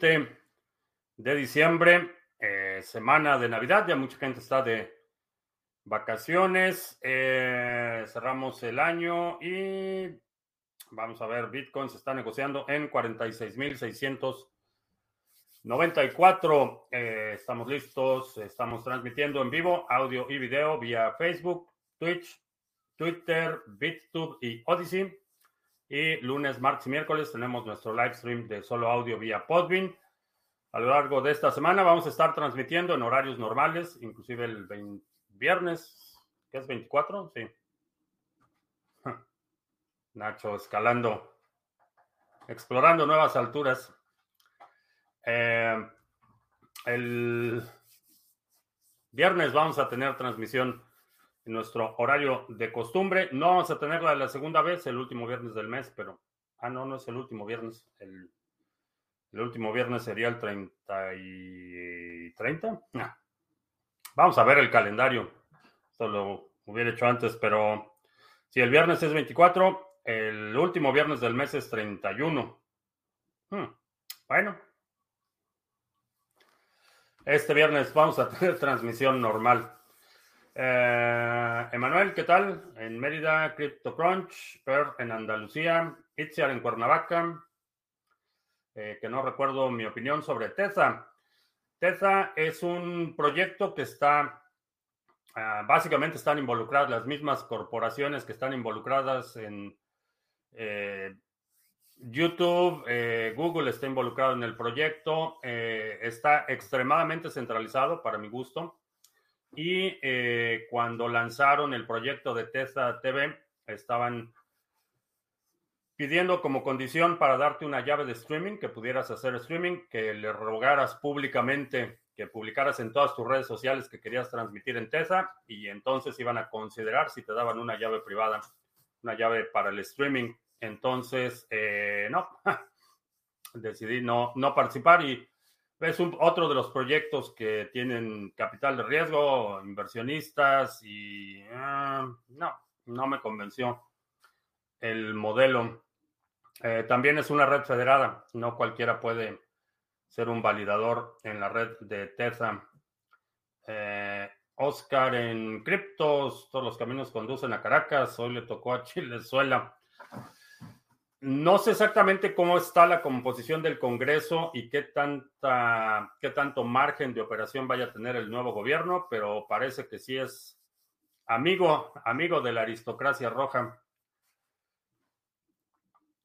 20 de diciembre, eh, semana de Navidad. Ya mucha gente está de vacaciones. eh, cerramos el año y vamos a ver, Bitcoin se está negociando en 46.694. Eh, estamos listos, estamos transmitiendo en vivo audio y video vía Facebook, Twitch, Twitter, BitTube y Odyssey. Y lunes, martes y miércoles tenemos nuestro live stream de solo audio vía Podbean. A lo largo de esta semana vamos a estar transmitiendo en horarios normales, inclusive el 20 viernes, ¿qué es 24? Sí. Nacho escalando, explorando nuevas alturas. Eh, el viernes vamos a tener transmisión nuestro horario de costumbre. No vamos a tenerla la segunda vez, el último viernes del mes, pero... Ah, no, no es el último viernes. El, último viernes sería el 30 y 30. No. Vamos a ver el calendario. Esto lo hubiera hecho antes, pero si el viernes es 24, el último viernes del mes es 31. Hmm. Bueno. Este viernes vamos a tener transmisión normal. Eh, Emanuel, ¿qué tal? En Mérida, CryptoCrunch, Per en Andalucía, Itziar en Cuernavaca, eh, que no recuerdo mi opinión sobre Teza. Teza es un proyecto que está, uh, básicamente están involucradas las mismas corporaciones que están involucradas en eh, YouTube, eh, Google está involucrado en el proyecto, está extremadamente centralizado para mi gusto. Y eh, cuando lanzaron el proyecto de Teza TV, estaban pidiendo como condición para darte una llave de streaming, que pudieras hacer streaming, que le rogaras públicamente, que publicaras en todas tus redes sociales que querías transmitir en Teza, y entonces iban a considerar si te daban una llave privada, una llave para el streaming. Entonces, eh, no, decidí no, no participar y es otro de los proyectos que tienen capital de riesgo, inversionistas y uh, no, no me convenció el modelo. Eh, también es una red federada, no cualquiera puede ser un validador en la red de Teza. Eh, Oscar en criptos, todos los caminos conducen a Caracas, hoy le tocó a Chilezuela. No sé exactamente cómo está la composición del Congreso y qué, tanta, qué tanto margen de operación vaya a tener el nuevo gobierno, pero parece que sí es amigo, amigo de la aristocracia roja.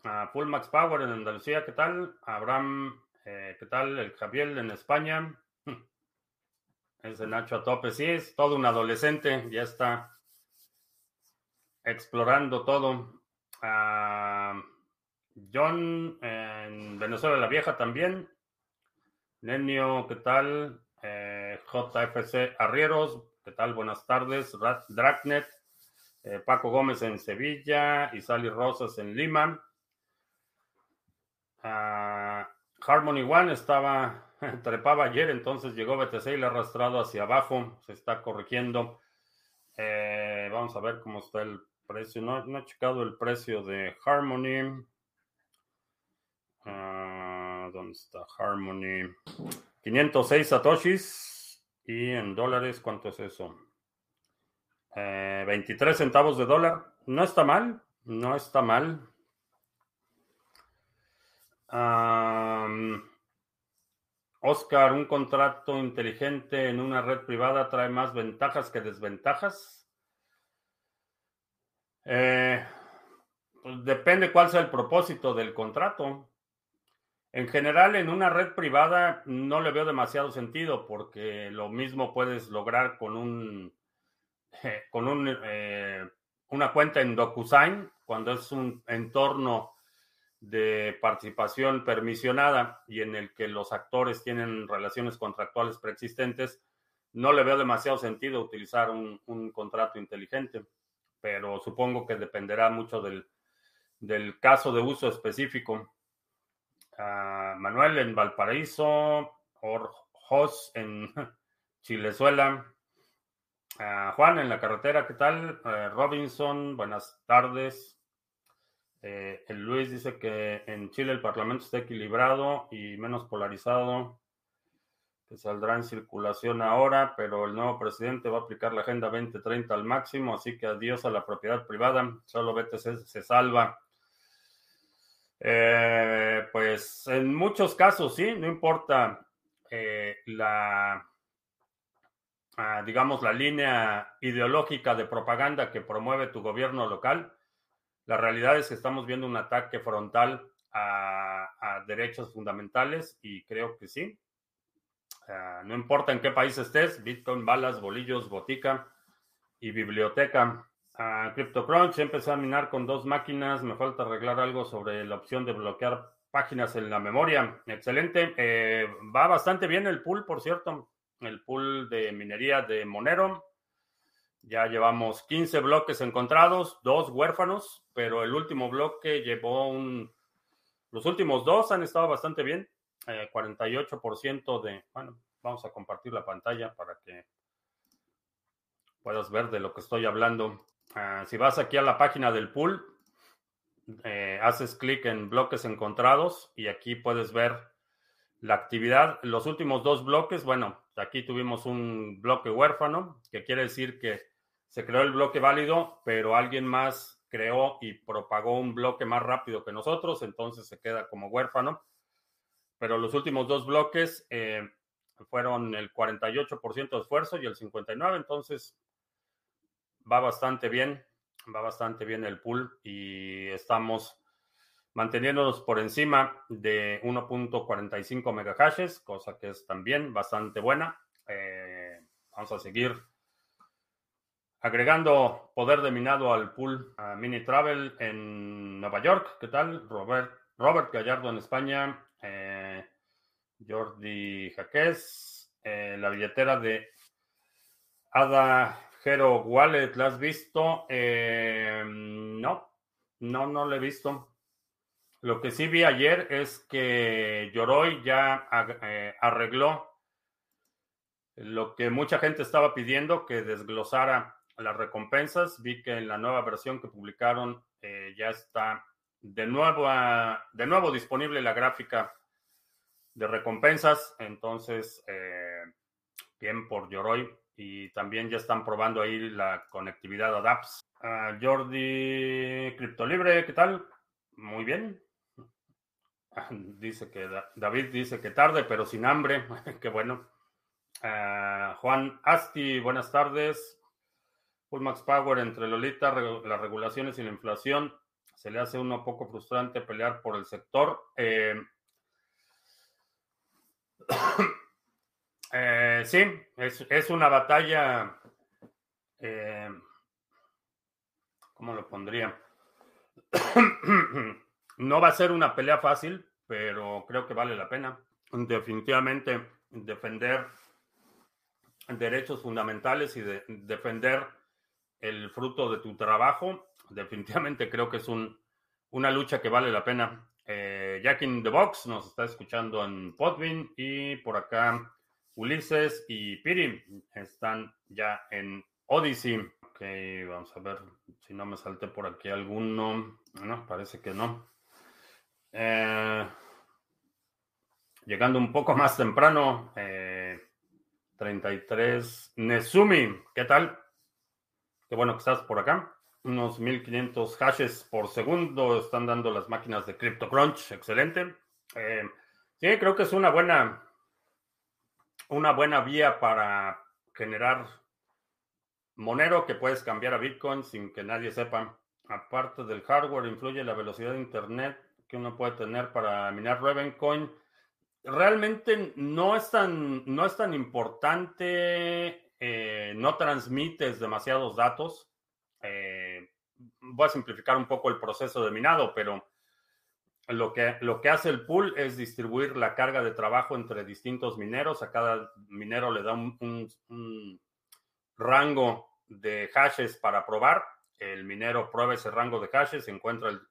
Uh, Full Max Power en Andalucía, ¿qué tal? Abraham, eh, ¿qué tal? El Javier en España. Ese Nacho a tope, sí, es todo un adolescente, ya está explorando todo. Uh, John en Venezuela la Vieja también. Nenio, ¿qué tal? Eh, JFC Arrieros, ¿qué tal? Buenas tardes. Dragnet, eh, Paco Gómez en Sevilla, Isali Rosas en Lima. Uh, Harmony One estaba, trepaba ayer, entonces llegó BTC y le ha arrastrado hacia abajo, se está corrigiendo. Eh, vamos a ver cómo está el precio. No, no he checado el precio de Harmony. Uh, ¿Dónde está Harmony? 506 satoshis. ¿Y en dólares cuánto es eso? Eh, 23 centavos de dólar. No está mal. No está mal. Um, Oscar, un contrato inteligente en una red privada trae más ventajas que desventajas. Eh, pues depende cuál sea el propósito del contrato. En general, en una red privada no le veo demasiado sentido porque lo mismo puedes lograr con un con un, eh, una cuenta en DocuSign cuando es un entorno de participación permisionada y en el que los actores tienen relaciones contractuales preexistentes, no le veo demasiado sentido utilizar un, un contrato inteligente, pero supongo que dependerá mucho del, del caso de uso específico. Uh, Manuel en Valparaíso, Jos en Chilezuela, uh, Juan en la carretera, ¿qué tal? Uh, Robinson, buenas tardes. Eh, el Luis dice que en Chile el Parlamento está equilibrado y menos polarizado, que saldrá en circulación ahora, pero el nuevo presidente va a aplicar la Agenda 2030 al máximo, así que adiós a la propiedad privada, solo BTC se salva. Eh, pues en muchos casos sí, no importa eh, la, ah, digamos, la línea ideológica de propaganda que promueve tu gobierno local. La realidad es que estamos viendo un ataque frontal a, derechos fundamentales y creo que sí. Ah, no importa en qué país estés, Bitcoin, balas, bolillos, botica y biblioteca. Uh, CryptoCrunch empecé a minar con dos máquinas. Me falta arreglar algo sobre la opción de bloquear páginas en la memoria. Excelente. Eh, va bastante bien el pool, por cierto. El pool de minería de Monero. Ya llevamos 15 bloques encontrados, dos huérfanos, pero el último bloque llevó un... Los últimos dos han estado bastante bien. 48% eh, de... Bueno, vamos a compartir la pantalla para que puedas ver de lo que estoy hablando. Ah, si vas aquí a la página del pool, eh, haces clic en bloques encontrados y aquí puedes ver la actividad. Los últimos dos bloques, bueno, aquí tuvimos un bloque huérfano, que quiere decir que se creó el bloque válido, pero alguien más creó y propagó un bloque más rápido que nosotros, entonces se queda como huérfano. Pero los últimos dos bloques eh, fueron el 48% de esfuerzo y el 59%, entonces va bastante bien, va bastante bien el pool y estamos manteniéndonos por encima de 1.45 megahashes, cosa que es también bastante buena. Eh, vamos a seguir agregando poder de minado al pool Mini Travel en Nueva York. ¿Qué tal? Robert, Robert Gallardo en España, eh, Jordi Jaquez, eh, la billetera de Ada Hero Wallet, ¿la has visto? Eh, no, no, no la he visto. Lo que sí vi ayer es que Yoroi ya eh, arregló lo que mucha gente estaba pidiendo, que desglosara las recompensas. Vi que en la nueva versión que publicaron eh, ya está de nuevo, de nuevo disponible la gráfica de recompensas. Entonces, bien por Yoroi y también ya están probando ahí la conectividad a dApps. Uh, Jordi Criptolibre, ¿qué tal? Muy bien. Dice que David dice que tarde, pero sin hambre. Qué bueno. Ah, Juan Asti, buenas tardes. Full Max Power entre Lolita, las regulaciones y la inflación. Se le hace uno poco frustrante pelear por el sector. Eh, Eh, sí, es, una batalla. Eh, ¿Cómo lo pondría? no va a ser una pelea fácil, pero creo que vale la pena. Definitivamente defender derechos fundamentales y defender el fruto de tu trabajo, definitivamente creo que es un, una lucha que vale la pena. Eh, Jack in the Box nos está escuchando en Podbean y por acá Ulises y Piri están ya en Odyssey. Ok, vamos a ver si no me salté por aquí alguno. No, parece que no. Eh, llegando un poco más temprano, 33. Eh, Nezumi, ¿qué tal? Qué bueno que estás por acá. Unos 1500 hashes por segundo están dando las máquinas de CryptoCrunch. Excelente. Eh, sí, creo que es una buena una buena vía para generar Monero que puedes cambiar a Bitcoin sin que nadie sepa. Aparte del hardware, influye la velocidad de Internet que uno puede tener para minar Ravencoin. Realmente no es tan, no es tan importante, eh, no transmites demasiados datos. Eh, voy a simplificar un poco el proceso de minado, pero lo que, lo que hace el pool es distribuir la carga de trabajo entre distintos mineros. A cada minero le da un, rango de hashes para probar. El minero prueba ese rango de hashes, encuentra el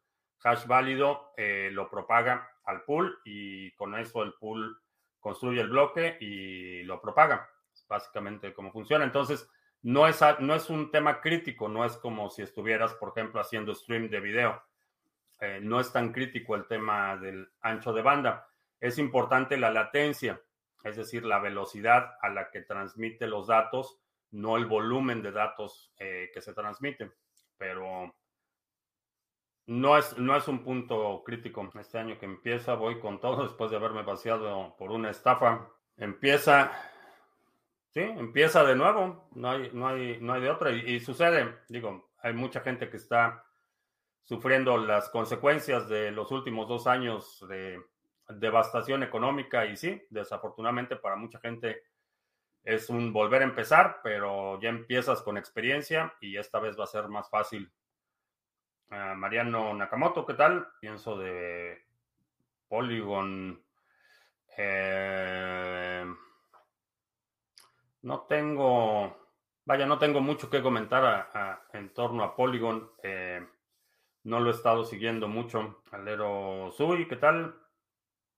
hash válido, eh, lo propaga al pool y con eso el pool construye el bloque y lo propaga. Es básicamente cómo funciona. Entonces, no es, no es un tema crítico, no es como si estuvieras, por ejemplo, haciendo stream de video eh, no es tan crítico el tema del ancho de banda. Es importante la latencia, es decir, la velocidad a la que transmite los datos, no el volumen de datos eh, que se transmiten. Pero no es, no es un punto crítico. Este año que empieza, voy con todo después de haberme vaciado por una estafa. Empieza, sí, empieza de nuevo. No hay, no hay, no hay de otra. y sucede, digo, hay mucha gente que está sufriendo las consecuencias de los últimos dos años de devastación económica y sí, desafortunadamente para mucha gente es un volver a empezar, pero ya empiezas con experiencia y esta vez va a ser más fácil. Ah, Mariano Nakamoto, ¿qué tal? Pienso de Polygon. Eh, no tengo, vaya, no tengo mucho que comentar en torno a Polygon. Eh, no lo he estado siguiendo mucho. Alero Sui, ¿qué tal?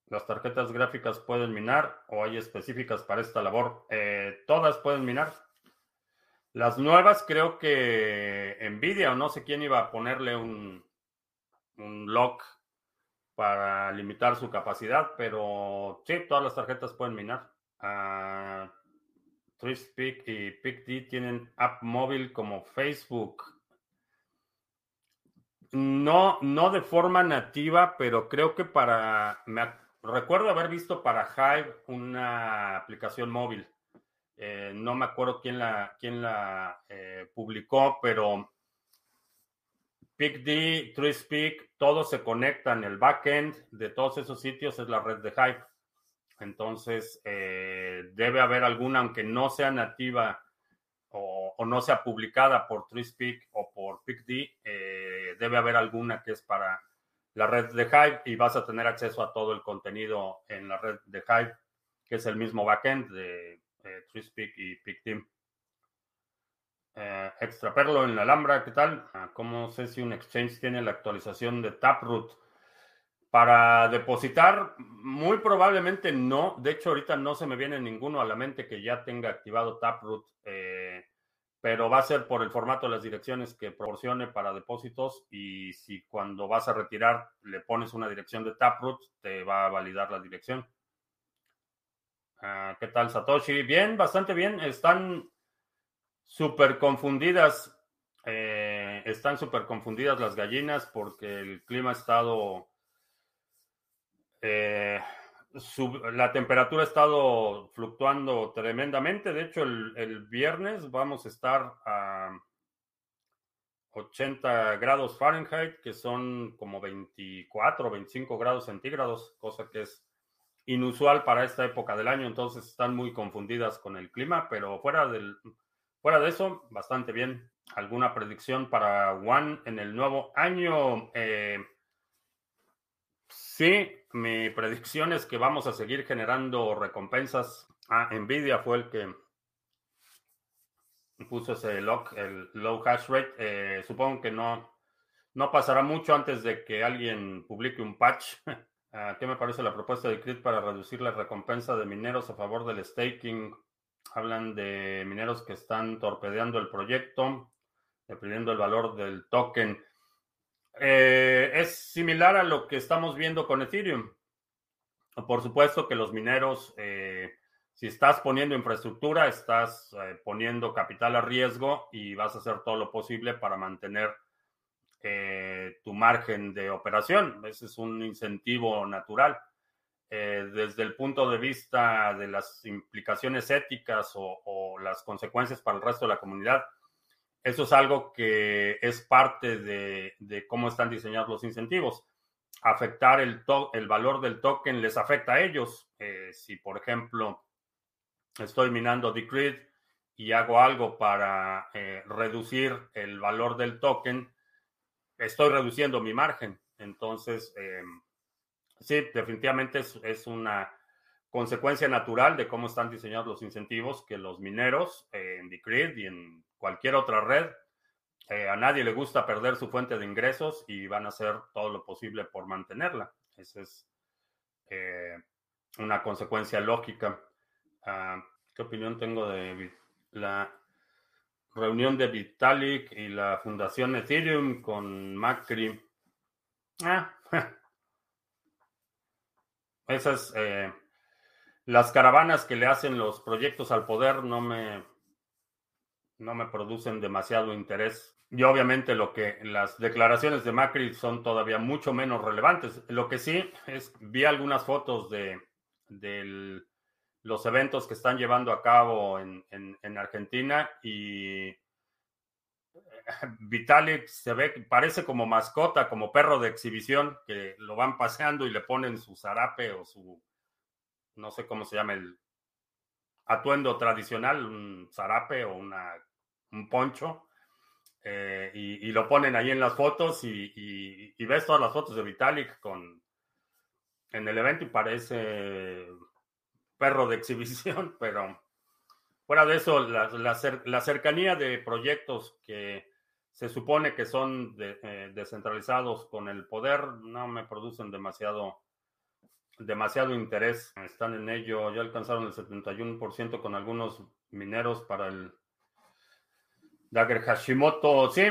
¿Las tarjetas gráficas pueden minar o hay específicas para esta labor? Eh, todas pueden minar. Las nuevas creo que Nvidia o no sé quién iba a ponerle un, un lock para limitar su capacidad, pero sí, todas las tarjetas pueden minar. Uh, y PicD tienen app móvil como Facebook. No, no de forma nativa, pero creo que para. Me recuerdo haber visto para Hive una aplicación móvil. Eh, no me acuerdo quién la, quién la eh, publicó, pero PicD, TreeSpeak, todos se conectan. El backend de todos esos sitios es la red de Hive. Entonces, eh, debe haber alguna, aunque no sea nativa o, no sea publicada por TreeSpeak o por PicD, eh, debe haber alguna que es para la red de Hive y vas a tener acceso a todo el contenido en la red de Hive, que es el mismo backend de eh, TreeSpeak y PicD. Eh, extra perlo en la Alhambra, ¿qué tal? Ah, ¿Cómo sé si un exchange tiene la actualización de Taproot? Para depositar, muy probablemente no. De hecho, ahorita no se me viene ninguno a la mente que ya tenga activado Taproot, eh, pero va a ser por el formato de las direcciones que proporcione para depósitos. Y si cuando vas a retirar le pones una dirección de Taproot, te va a validar la dirección. Ah, ¿Qué tal, Satoshi? Bien, bastante bien. Están súper confundidas. Eh, están súper confundidas las gallinas porque el clima ha estado eh, la temperatura ha estado fluctuando tremendamente. De hecho, el, viernes vamos a estar a 80 grados Fahrenheit, que son como 24 o 25 grados centígrados, cosa que es inusual para esta época del año. Entonces están muy confundidas con el clima, pero fuera, del, fuera de eso, bastante bien. ¿Alguna predicción para One en el nuevo año? Eh, Sí, mi predicción es que vamos a seguir generando recompensas. Ah, Nvidia fue el que puso ese lock, el low hash rate. Eh, supongo que no, no pasará mucho antes de que alguien publique un patch. Ah, ¿Qué me parece la propuesta de CRIT para reducir la recompensa de mineros a favor del staking? Hablan de mineros que están torpedeando el proyecto, deprimiendo el valor del token. Eh, es similar a lo que estamos viendo con Ethereum. Por supuesto que los mineros, eh, si estás poniendo infraestructura, estás eh, poniendo capital a riesgo y vas a hacer todo lo posible para mantener tu margen de operación. Ese es un incentivo natural. desde el punto de vista de las implicaciones éticas o las consecuencias para el resto de la comunidad, eso es algo que es parte de, cómo están diseñados los incentivos. Afectar el, el valor del token les afecta a ellos. Eh, si, por ejemplo, estoy minando Decreed y hago algo para eh, reducir el valor del token, estoy reduciendo mi margen. Entonces, eh, sí, definitivamente es, una consecuencia natural de cómo están diseñados los incentivos que los mineros en Decreed y en cualquier otra red. Eh, a nadie le gusta perder su fuente de ingresos y van a hacer todo lo posible por mantenerla. Esa es eh, una consecuencia lógica. Ah, ¿Qué opinión tengo de la reunión de Vitalik y la fundación Ethereum con Macri? Ah, esas, eh, las caravanas que le hacen los proyectos al poder no me, no me producen demasiado interés. Y obviamente lo que las declaraciones de Macri son todavía mucho menos relevantes. Lo que sí es, vi algunas fotos de, los eventos que están llevando a cabo en, en Argentina y Vitalik se ve, parece como mascota, como perro de exhibición, que lo van paseando y le ponen su zarape o su, no sé cómo se llama el atuendo tradicional, un zarape o una, un poncho, eh, y, lo ponen ahí en las fotos y, ves todas las fotos de Vitalik con, en el evento y parece perro de exhibición, pero fuera de eso, la, la cercanía de proyectos que se supone que son eh, descentralizados con el poder, no me producen demasiado, demasiado interés. Están en ello, ya alcanzaron el 71% con algunos mineros para el Dagger Hashimoto. Sí,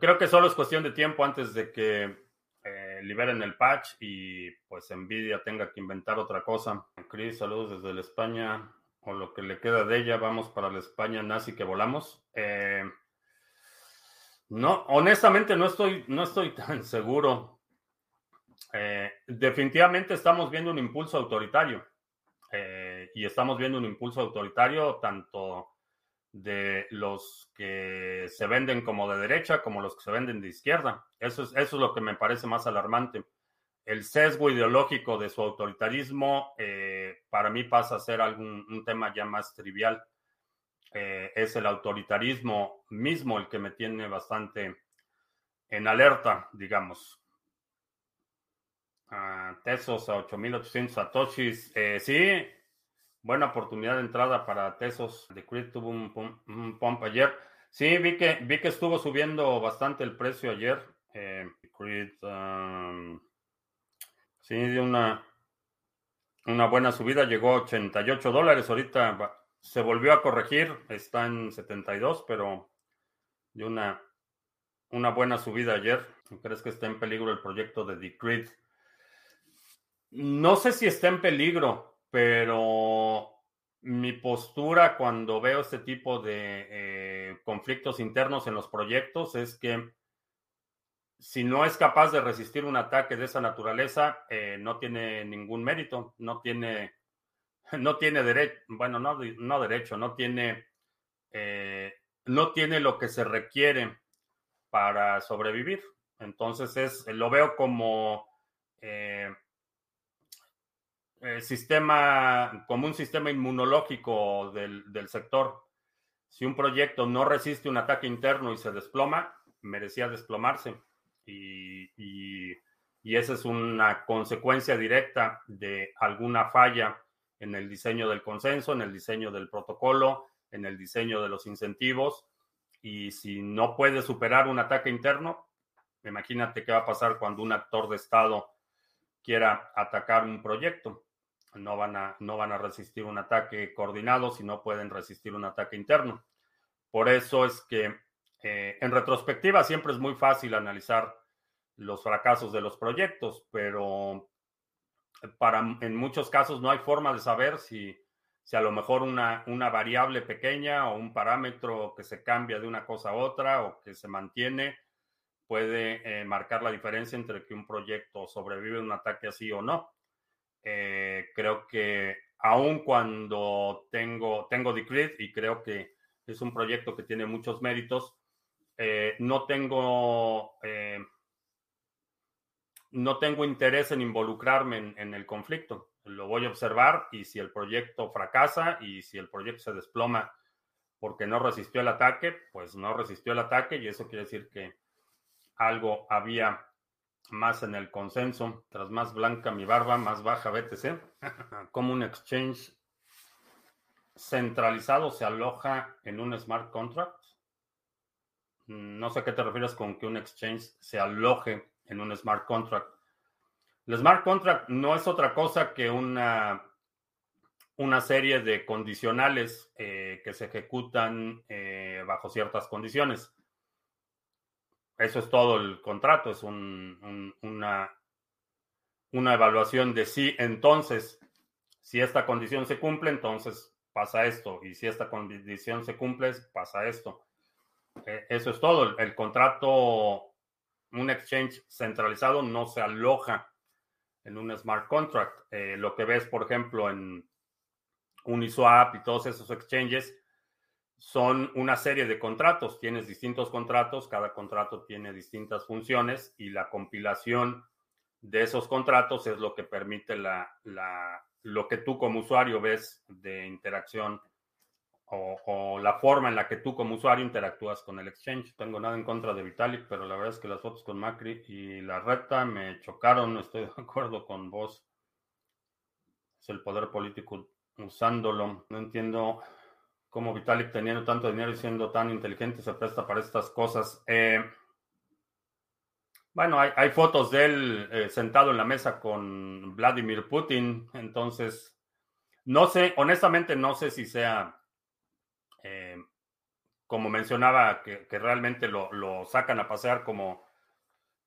creo que solo es cuestión de tiempo antes de que eh, liberen el patch y pues Nvidia tenga que inventar otra cosa. Chris, saludos desde la España, o lo que le queda de ella, vamos para la España nazi que volamos. Eh, no, honestamente no estoy, no estoy tan seguro. Eh, definitivamente estamos viendo un impulso autoritario eh, y estamos viendo un impulso autoritario tanto de los que se venden como de derecha como los que se venden de izquierda. Eso es, eso es lo que me parece más alarmante. El sesgo ideológico de su autoritarismo eh, para mí pasa a ser algún, un tema ya más trivial. Es el autoritarismo mismo el que me tiene bastante en alerta, digamos. Uh, Tesos a 8800 satoshis. Eh, sí, buena oportunidad de entrada para Tesos. De Creed tuvo un, pump ayer. Sí, vi que, vi que estuvo subiendo bastante el precio ayer. Eh, Creed, um, sí, dio una, una buena subida. Llegó a 88 dólares. Ahorita se volvió a corregir, está en 72, pero de una, una buena subida ayer. ¿Crees que está en peligro el proyecto de Decreed? No sé si está en peligro, pero mi postura cuando veo este tipo de eh, conflictos internos en los proyectos es que si no es capaz de resistir un ataque de esa naturaleza, eh, no tiene ningún mérito, no tiene no tiene derecho, bueno, no, no derecho, no tiene, eh, no tiene lo que se requiere para sobrevivir. Entonces es, lo veo como eh, sistema, como un sistema inmunológico del, del, sector. Si un proyecto no resiste un ataque interno y se desploma, merecía desplomarse. Y, y, y esa es una consecuencia directa de alguna falla en el diseño del consenso, en el diseño del protocolo, en el diseño de los incentivos. Y si no puede superar un ataque interno, imagínate qué va a pasar cuando un actor de Estado quiera atacar un proyecto. No van a, no van a resistir un ataque coordinado si no pueden resistir un ataque interno. Por eso es que eh, en retrospectiva siempre es muy fácil analizar los fracasos de los proyectos, pero para, en muchos casos no hay forma de saber si, si a lo mejor una, una, variable pequeña o un parámetro que se cambia de una cosa a otra o que se mantiene puede eh, marcar la diferencia entre que un proyecto sobrevive a un ataque así o no. Eh, creo que aun cuando tengo, tengo Decreed y creo que es un proyecto que tiene muchos méritos, eh, no tengo no tengo interés en involucrarme en, el conflicto. Lo voy a observar y si el proyecto fracasa y si el proyecto se desploma porque no resistió el ataque, pues no resistió el ataque y eso quiere decir que algo había más en el consenso. Tras más blanca mi barba, más baja BTC. Como un exchange centralizado se aloja en un smart contract. No sé a qué te refieres con que un exchange se aloje en un smart contract. El smart contract no es otra cosa que una, una serie de condicionales eh, que se ejecutan eh, bajo ciertas condiciones. Eso es todo el contrato, es una, una evaluación de si entonces, si esta condición se cumple, entonces pasa esto, y si esta condición se cumple, pasa esto. Eh, eso es todo. El, contrato, un exchange centralizado no se aloja en un smart contract. Eh, lo que ves, por ejemplo, en Uniswap y todos esos exchanges son una serie de contratos. Tienes distintos contratos, cada contrato tiene distintas funciones y la compilación de esos contratos es lo que permite la, la, lo que tú como usuario ves de interacción o, la forma en la que tú como usuario interactúas con el exchange. Tengo nada en contra de Vitalik, pero la verdad es que las fotos con Macri y la reta me chocaron, no estoy de acuerdo con vos. Es el poder político usándolo. No entiendo cómo Vitalik teniendo tanto dinero y siendo tan inteligente se presta para estas cosas. Eh, bueno, hay, fotos de él eh, sentado en la mesa con Vladimir Putin, entonces no sé, honestamente no sé si sea eh, como mencionaba, que, realmente lo, sacan a pasear como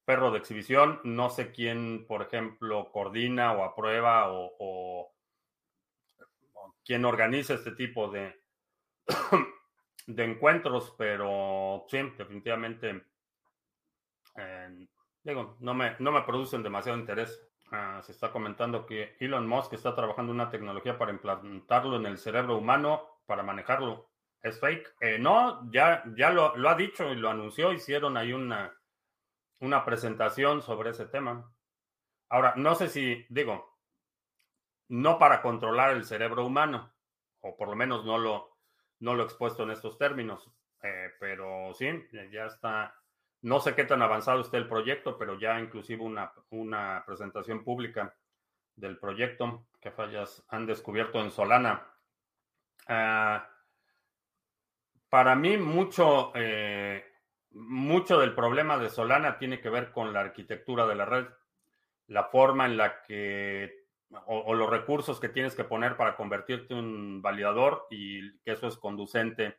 perro de exhibición. No sé quién, por ejemplo, coordina o aprueba o, quién organiza este tipo de, de encuentros, pero sí, definitivamente, eh, digo, no me, no me producen demasiado interés. Ah, se está comentando que Elon Musk está trabajando una tecnología para implantarlo en el cerebro humano para manejarlo es fake. Eh, no, ya, ya lo, ha dicho y lo anunció, hicieron ahí una, una presentación sobre ese tema. Ahora, no sé si, digo, no para controlar el cerebro humano, o por lo menos no lo, no lo he expuesto en estos términos, eh, pero sí, ya está. No sé qué tan avanzado está el proyecto, pero ya inclusive una, una presentación pública del proyecto que fallas han descubierto en Solana. Ah, para mí, mucho, eh, mucho del problema de Solana tiene que ver con la arquitectura de la red, la forma en la que, o, los recursos que tienes que poner para convertirte en un validador y que eso es conducente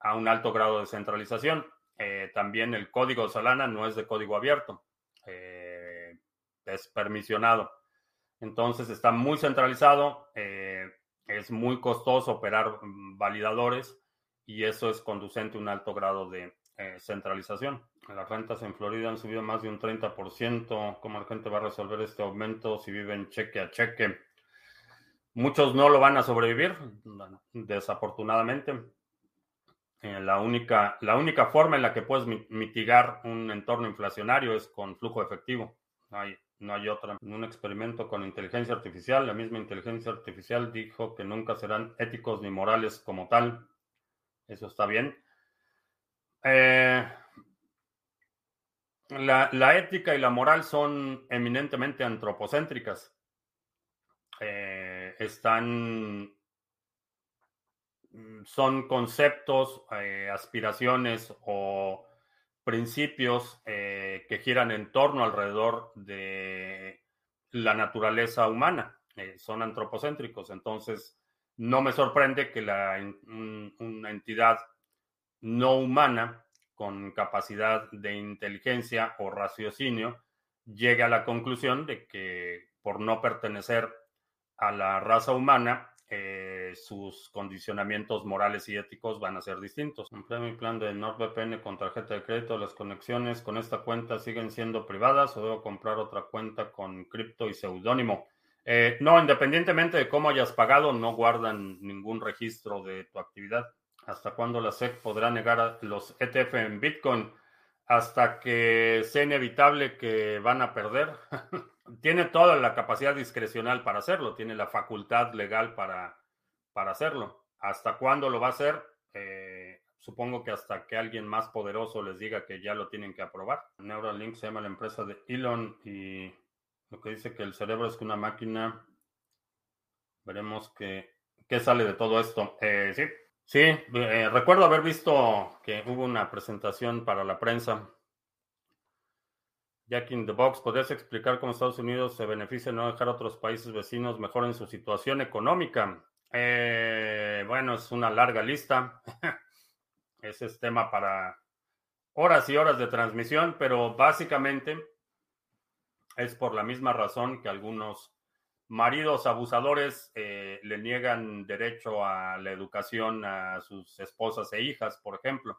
a un alto grado de centralización. Eh, también el código Solana no es de código abierto, eh, es permisionado. Entonces está muy centralizado, es muy costoso operar mm, validadores y eso es conducente a un alto grado de eh, centralización. Las rentas en Florida han subido más de un 30%. ¿Cómo la gente va a resolver este aumento si viven cheque a cheque? Muchos no lo van a sobrevivir, desafortunadamente. Eh, la, única, la única forma en la que puedes mitigar un entorno inflacionario es con flujo efectivo. No hay, no hay otra. En un experimento con inteligencia artificial, la misma inteligencia artificial dijo que nunca serán éticos ni morales como tal. Eso está bien. Eh, la, ética y la moral son eminentemente antropocéntricas. Eh, están. Son conceptos, eh, aspiraciones o principios que giran en torno alrededor de la naturaleza humana. son antropocéntricos. Entonces, no me sorprende que la, una entidad no humana con capacidad de inteligencia o raciocinio llegue a la conclusión de que por no pertenecer a la raza humana, eh, sus condicionamientos morales y éticos van a ser distintos. Compré mi plan de NordVPN con tarjeta de crédito. Las conexiones con esta cuenta siguen siendo privadas o debo comprar otra cuenta con cripto y seudónimo. Eh, no, independientemente de cómo hayas pagado, no guardan ningún registro de tu actividad. ¿Hasta cuándo la SEC podrá negar los ETF en Bitcoin? Hasta que sea inevitable que van a perder. tiene toda la capacidad discrecional para hacerlo, tiene la facultad legal para, para hacerlo. ¿Hasta cuándo lo va a hacer? Eh, supongo que hasta que alguien más poderoso les diga que ya lo tienen que aprobar. Neuralink se llama la empresa de Elon y lo que dice que el cerebro es una máquina. Veremos qué, qué sale de todo esto. Eh, sí, sí, eh, recuerdo haber visto que hubo una presentación para la prensa. Jack in the Box, ¿podrías explicar cómo Estados Unidos se beneficia de no dejar a otros países vecinos mejoren su situación económica? Eh, bueno, es una larga lista. Ese es tema para horas y horas de transmisión, pero básicamente es por la misma razón que algunos maridos abusadores eh, le niegan derecho a la educación a sus esposas e hijas, por ejemplo.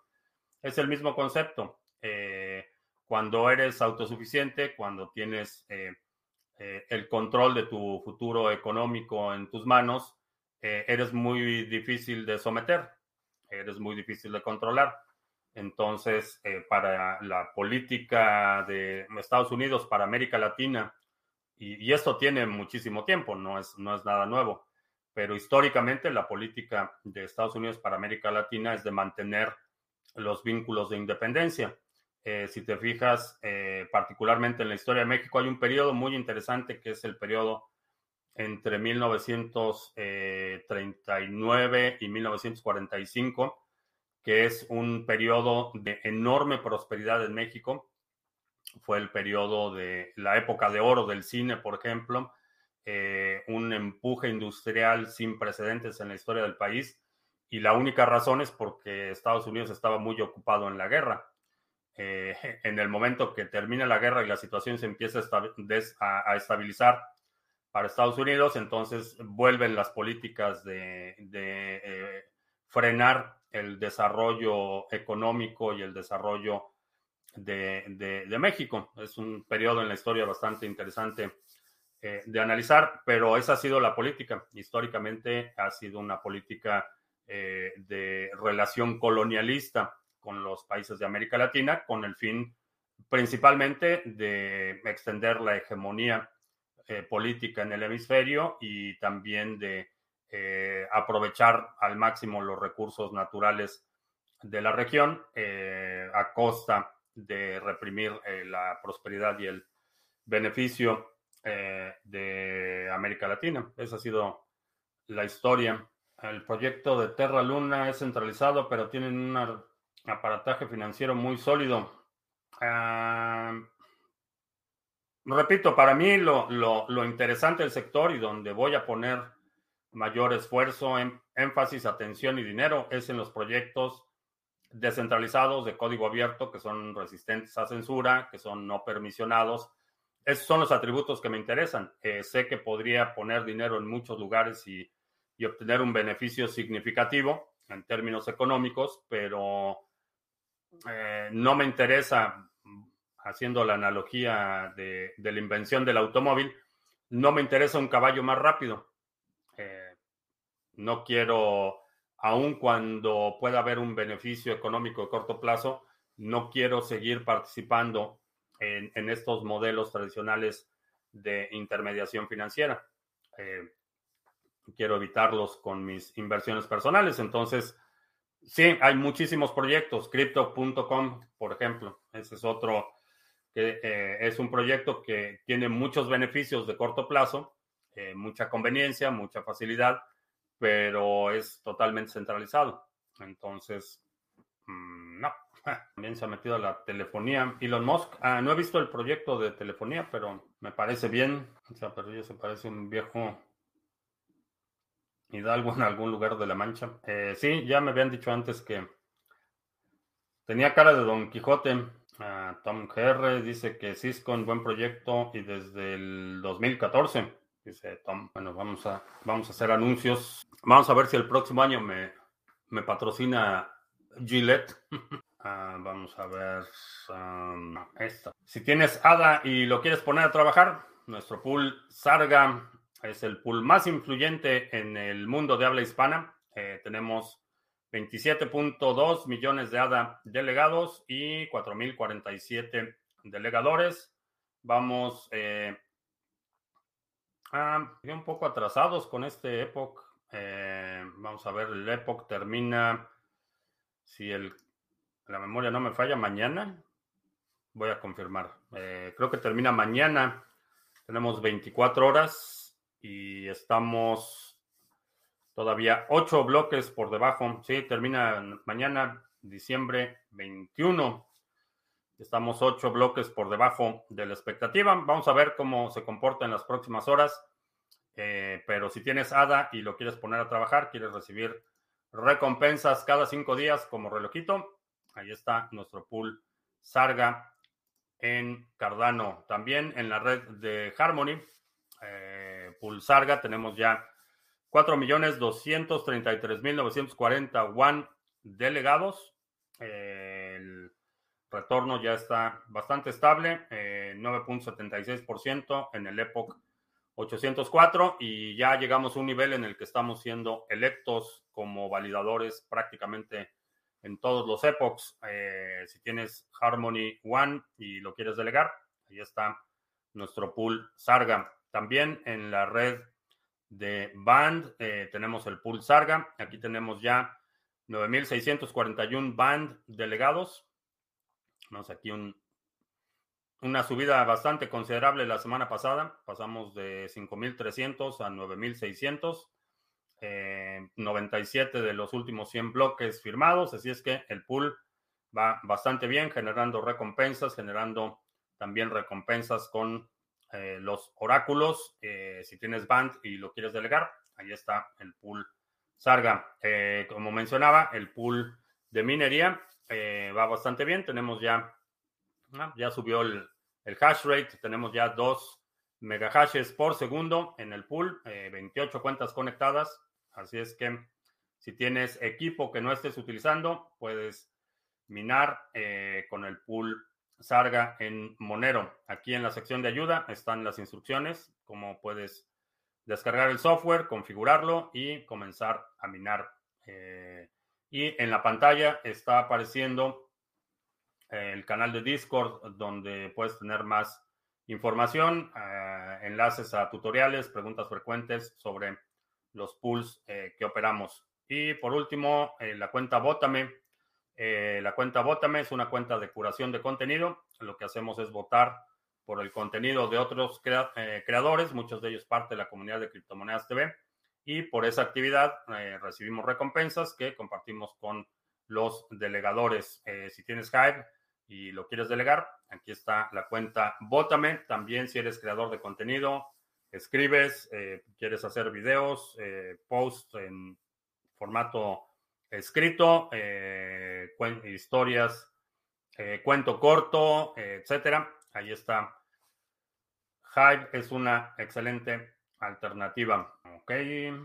Es el mismo concepto. Eh, cuando eres autosuficiente, cuando tienes eh, el control de tu futuro económico en tus manos, eres muy difícil de someter, eres muy difícil de controlar. Entonces, para la política de Estados Unidos, para América Latina, y, esto tiene muchísimo tiempo, no es, no es nada nuevo, pero históricamente la política de Estados Unidos para América Latina es de mantener los vínculos de independencia. Eh, si te fijas, eh, particularmente en la historia de México, hay un periodo muy interesante que es el periodo entre 1939 y 1945 que es un periodo de enorme prosperidad en México. Fue el periodo de la época de oro del cine, por ejemplo, eh, un empuje industrial sin precedentes en la historia del país. Y la única razón es porque Estados Unidos estaba muy ocupado en la guerra. Eh, en el momento que termina la guerra y la situación se empieza a, estabilizar para Estados Unidos, entonces vuelven las políticas de, eh, frenar el desarrollo económico y el desarrollo de, México. Es un periodo en la historia bastante interesante eh, de analizar, pero esa ha sido la política. Históricamente ha sido una política eh, de relación colonialista con los países de América Latina, con el fin principalmente de extender la hegemonía eh, política en el hemisferio y también de aprovechar al máximo los recursos naturales de la región a costa de reprimir eh, la prosperidad y el beneficio de América Latina. Esa ha sido la historia. El proyecto de Terra Luna es centralizado, pero tienen un aparataje financiero muy sólido. Ah, repito, para mí lo, lo interesante del sector y donde voy a poner mayor esfuerzo, em, énfasis, atención y dinero es en los proyectos descentralizados de código abierto que son resistentes a censura, que son no permisionados. Esos son los atributos que me interesan. Eh, sé que podría poner dinero en muchos lugares y, obtener un beneficio significativo en términos económicos, pero eh, no me interesa, haciendo la analogía de la invención del automóvil, no me interesa un caballo más rápido no quiero, aun cuando pueda haber un beneficio económico de corto plazo, no quiero seguir participando en, estos modelos tradicionales de intermediación financiera. Eh, quiero evitarlos con mis inversiones personales. Entonces, sí, hay muchísimos proyectos. Crypto.com, por ejemplo, ese es otro que eh, es un proyecto que tiene muchos beneficios de corto plazo, eh, mucha conveniencia, mucha facilidad, pero es totalmente centralizado. Entonces, mm, no. También se ha metido a la telefonía. Elon Musk, ah, no he visto el proyecto de telefonía, pero me parece bien. O sea, pero se parece un viejo Hidalgo en algún lugar de la Mancha. Eh, sí, ya me habían dicho antes que tenía cara de Don Quijote. Ah, Tom GR dice que Cisco un buen proyecto y desde el 2014. Dice Tom, bueno, vamos a, vamos a hacer anuncios. Vamos a ver si el próximo año me, me patrocina Gillette. Ah, vamos a ver um, esto. Si tienes ADA y lo quieres poner a trabajar, nuestro pool Sarga es el pool más influyente en el mundo de habla hispana. Eh, tenemos 27.2 millones de ADA delegados y 4.047 delegadores. Vamos eh, Ah, un poco atrasados con este Epoch. Eh, vamos a ver, el Epoch termina, si la memoria no me falla, mañana. Voy a confirmar. Eh, creo que termina mañana. Tenemos 24 horas y estamos todavía 8 bloques por debajo. Sí, termina mañana, diciembre 21. Estamos ocho bloques por debajo de la expectativa. Vamos a ver cómo se comporta en las próximas horas. Eh, pero si tienes ADA y lo quieres poner a trabajar, quieres recibir recompensas cada cinco días como relojito, ahí está nuestro pool Sarga en Cardano. También en la red de Harmony, Pool Sarga, tenemos ya 4.233.940 WAN delegados. el retorno ya está bastante estable, 9.76% en el Epoch 804 y ya llegamos a un nivel en el que estamos siendo electos como validadores prácticamente en todos los epochs. Eh, si tienes Harmony One y lo quieres delegar, ahí está nuestro pool Sarga. También en la red de Band eh, tenemos el pool Sarga. Aquí tenemos ya 9.641 Band delegados. Tenemos aquí un, una subida bastante considerable la semana pasada. Pasamos de 5.300 a 9.600. 97 eh, de los últimos 100 bloques firmados. Así es que el pool va bastante bien, generando recompensas, generando también recompensas con eh, los oráculos. Eh, si tienes band y lo quieres delegar, ahí está el pool Sarga. como mencionaba, el pool de minería va bastante bien. Tenemos ya, ya subió el, hash rate. Tenemos ya 2 megahashes por segundo en el pool, 28 cuentas conectadas. Así es que si tienes equipo que no estés utilizando, puedes minar con el pool Sarga en Monero. Aquí en la sección de ayuda están las instrucciones, cómo puedes descargar el software, configurarlo y comenzar a minar. Eh, y en la pantalla está apareciendo eh, el canal de Discord donde puedes tener más información, eh, enlaces a tutoriales, preguntas frecuentes sobre los pools que operamos. Y por último, la cuenta Bótame eh, la cuenta Votame es una cuenta de curación de contenido. Lo que hacemos es votar por el contenido de otros eh, creadores, muchos de ellos parte de la comunidad de Criptomonedas TV. Y por esa actividad eh, recibimos recompensas que compartimos con los delegadores. si tienes Hive y lo quieres delegar, aquí está la cuenta Votame. También si eres creador de contenido, escribes, quieres hacer videos, posts en formato escrito, eh, historias, eh, cuento corto, etcétera. Ahí está. Hive es una excelente alternativa. Ok,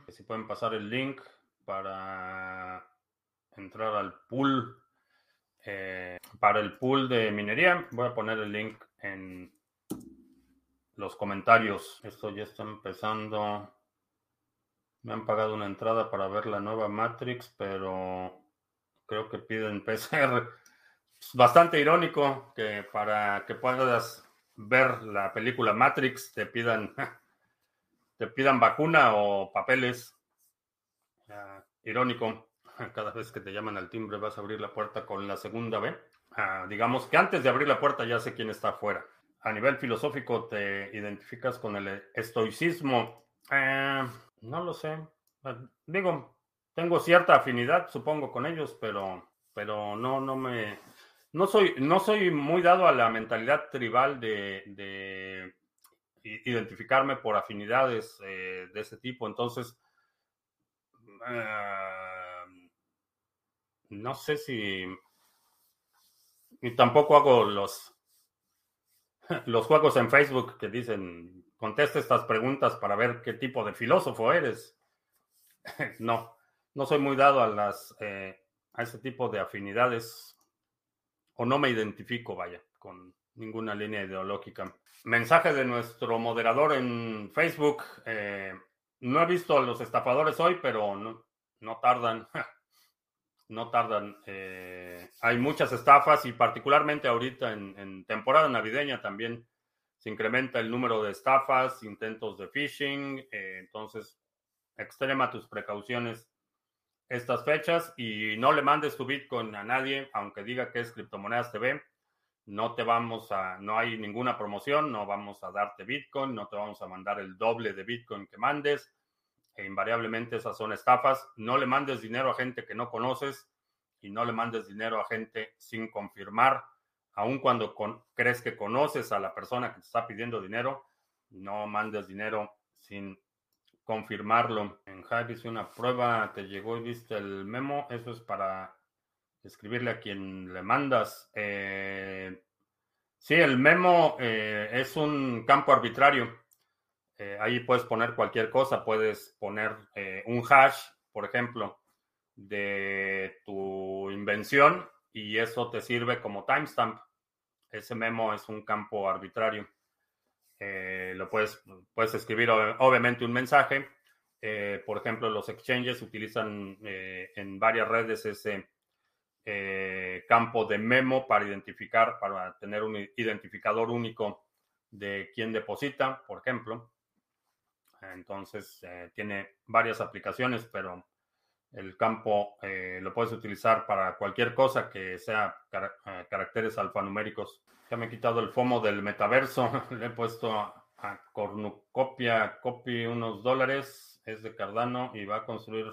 si pueden pasar el link para entrar al pool. Eh, para el pool de minería, voy a poner el link en los comentarios. Esto ya está empezando. Me han pagado una entrada para ver la nueva Matrix, pero creo que piden PCR. Es bastante irónico que para que puedas ver la película Matrix te pidan te pidan vacuna o papeles. irónico. Cada vez que te llaman al timbre vas a abrir la puerta con la segunda B. Ah, digamos que antes de abrir la puerta ya sé quién está afuera. A nivel filosófico te identificas con el estoicismo. Eh, no lo sé. Ah, digo, tengo cierta afinidad, supongo, con ellos, pero, pero no, no me. No soy, no soy muy dado a la mentalidad tribal de, identificarme por afinidades eh, de ese tipo. Entonces, ah, no sé si. Y tampoco hago los, los juegos en Facebook que dicen contesta estas preguntas para ver qué tipo de filósofo eres. no, no soy muy dado a las eh, a ese tipo de afinidades o no me identifico, vaya, con ninguna línea ideológica. Mensaje de nuestro moderador en Facebook. Eh, no he visto a los estafadores hoy, pero no, no tardan. no tardan. Eh, hay muchas estafas y particularmente ahorita en temporada navideña también se incrementa el número de estafas, intentos de phishing, eh, entonces extrema tus precauciones estas fechas y no le mandes tu Bitcoin a nadie, aunque diga que es Criptomonedas TV. No te vamos a, no hay ninguna promoción, no vamos a darte Bitcoin, no te vamos a mandar el doble de Bitcoin que mandes. E invariablemente esas son estafas. No le mandes dinero a gente que no conoces y no le mandes dinero a gente sin confirmar aun cuando crees que conoces a la persona que te está pidiendo dinero, no mandes dinero sin confirmarlo. En Hive hice una prueba, te llegó y viste el memo, eso es para escribirle a quien le mandas. Eh, Sí, el memo eh, es un campo arbitrario. Eh, ahí puedes poner cualquier cosa, puedes poner un hash, por ejemplo, de tu invención y eso te sirve como timestamp. Ese memo es un campo arbitrario. lo puedes, puedes escribir obviamente un mensaje. por ejemplo, los exchanges utilizan en varias redes ese eh, campo de memo para identificar, para tener un identificador único de quién deposita, por ejemplo. Entonces, eh, tiene varias aplicaciones, pero el campo eh, lo puedes utilizar para cualquier cosa que sea caracteres alfanuméricos. Ya me he quitado el FOMO del metaverso, le he puesto a, a Cornucopia Copy unos dólares, es de Cardano y va a construir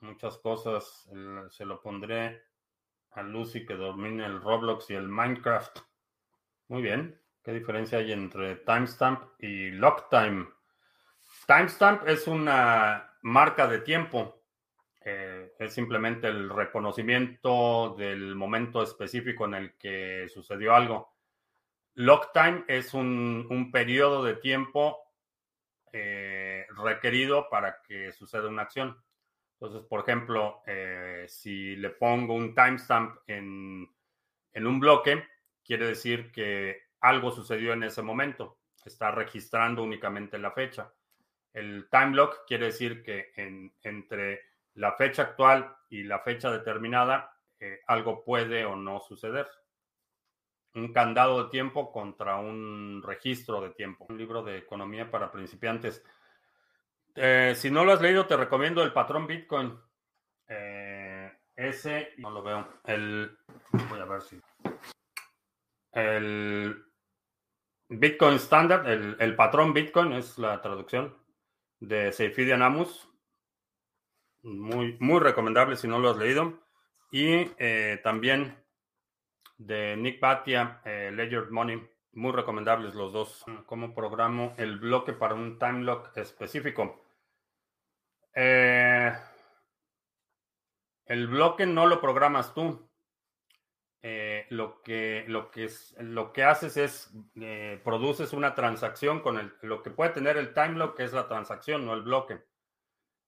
muchas cosas. se lo pondré a Lucy que domine el Roblox y el Minecraft. Muy bien. ¿Qué diferencia hay entre timestamp y lock time? Timestamp es una marca de tiempo. Eh, es simplemente el reconocimiento del momento específico en el que sucedió algo. Lock time es un, un periodo de tiempo eh, requerido para que suceda una acción. Entonces, por ejemplo, eh, si le pongo un timestamp en, en un bloque, quiere decir que algo sucedió en ese momento. Está registrando únicamente la fecha. El time lock quiere decir que entre la fecha actual y la fecha determinada, eh, algo puede o no suceder. Un candado de tiempo contra un registro de tiempo. Un libro de economía para principiantes. Eh, si no lo has leído, te recomiendo el patrón Bitcoin. Eh, ese, no lo veo. El, voy a ver si. El Bitcoin Standard, el, patrón Bitcoin es la traducción de Seifidian Amos. Muy, muy recomendable si no lo has leído. Y eh, también de Nick Batia, Ledger Money. Muy recomendables los dos. ¿Cómo programo el bloque para un time lock específico? Eh, el bloque no lo programas tú. Eh, lo, que, lo, que es, lo que haces es eh, produces una transacción con el, lo que puede tener el time lock es la transacción, no el bloque.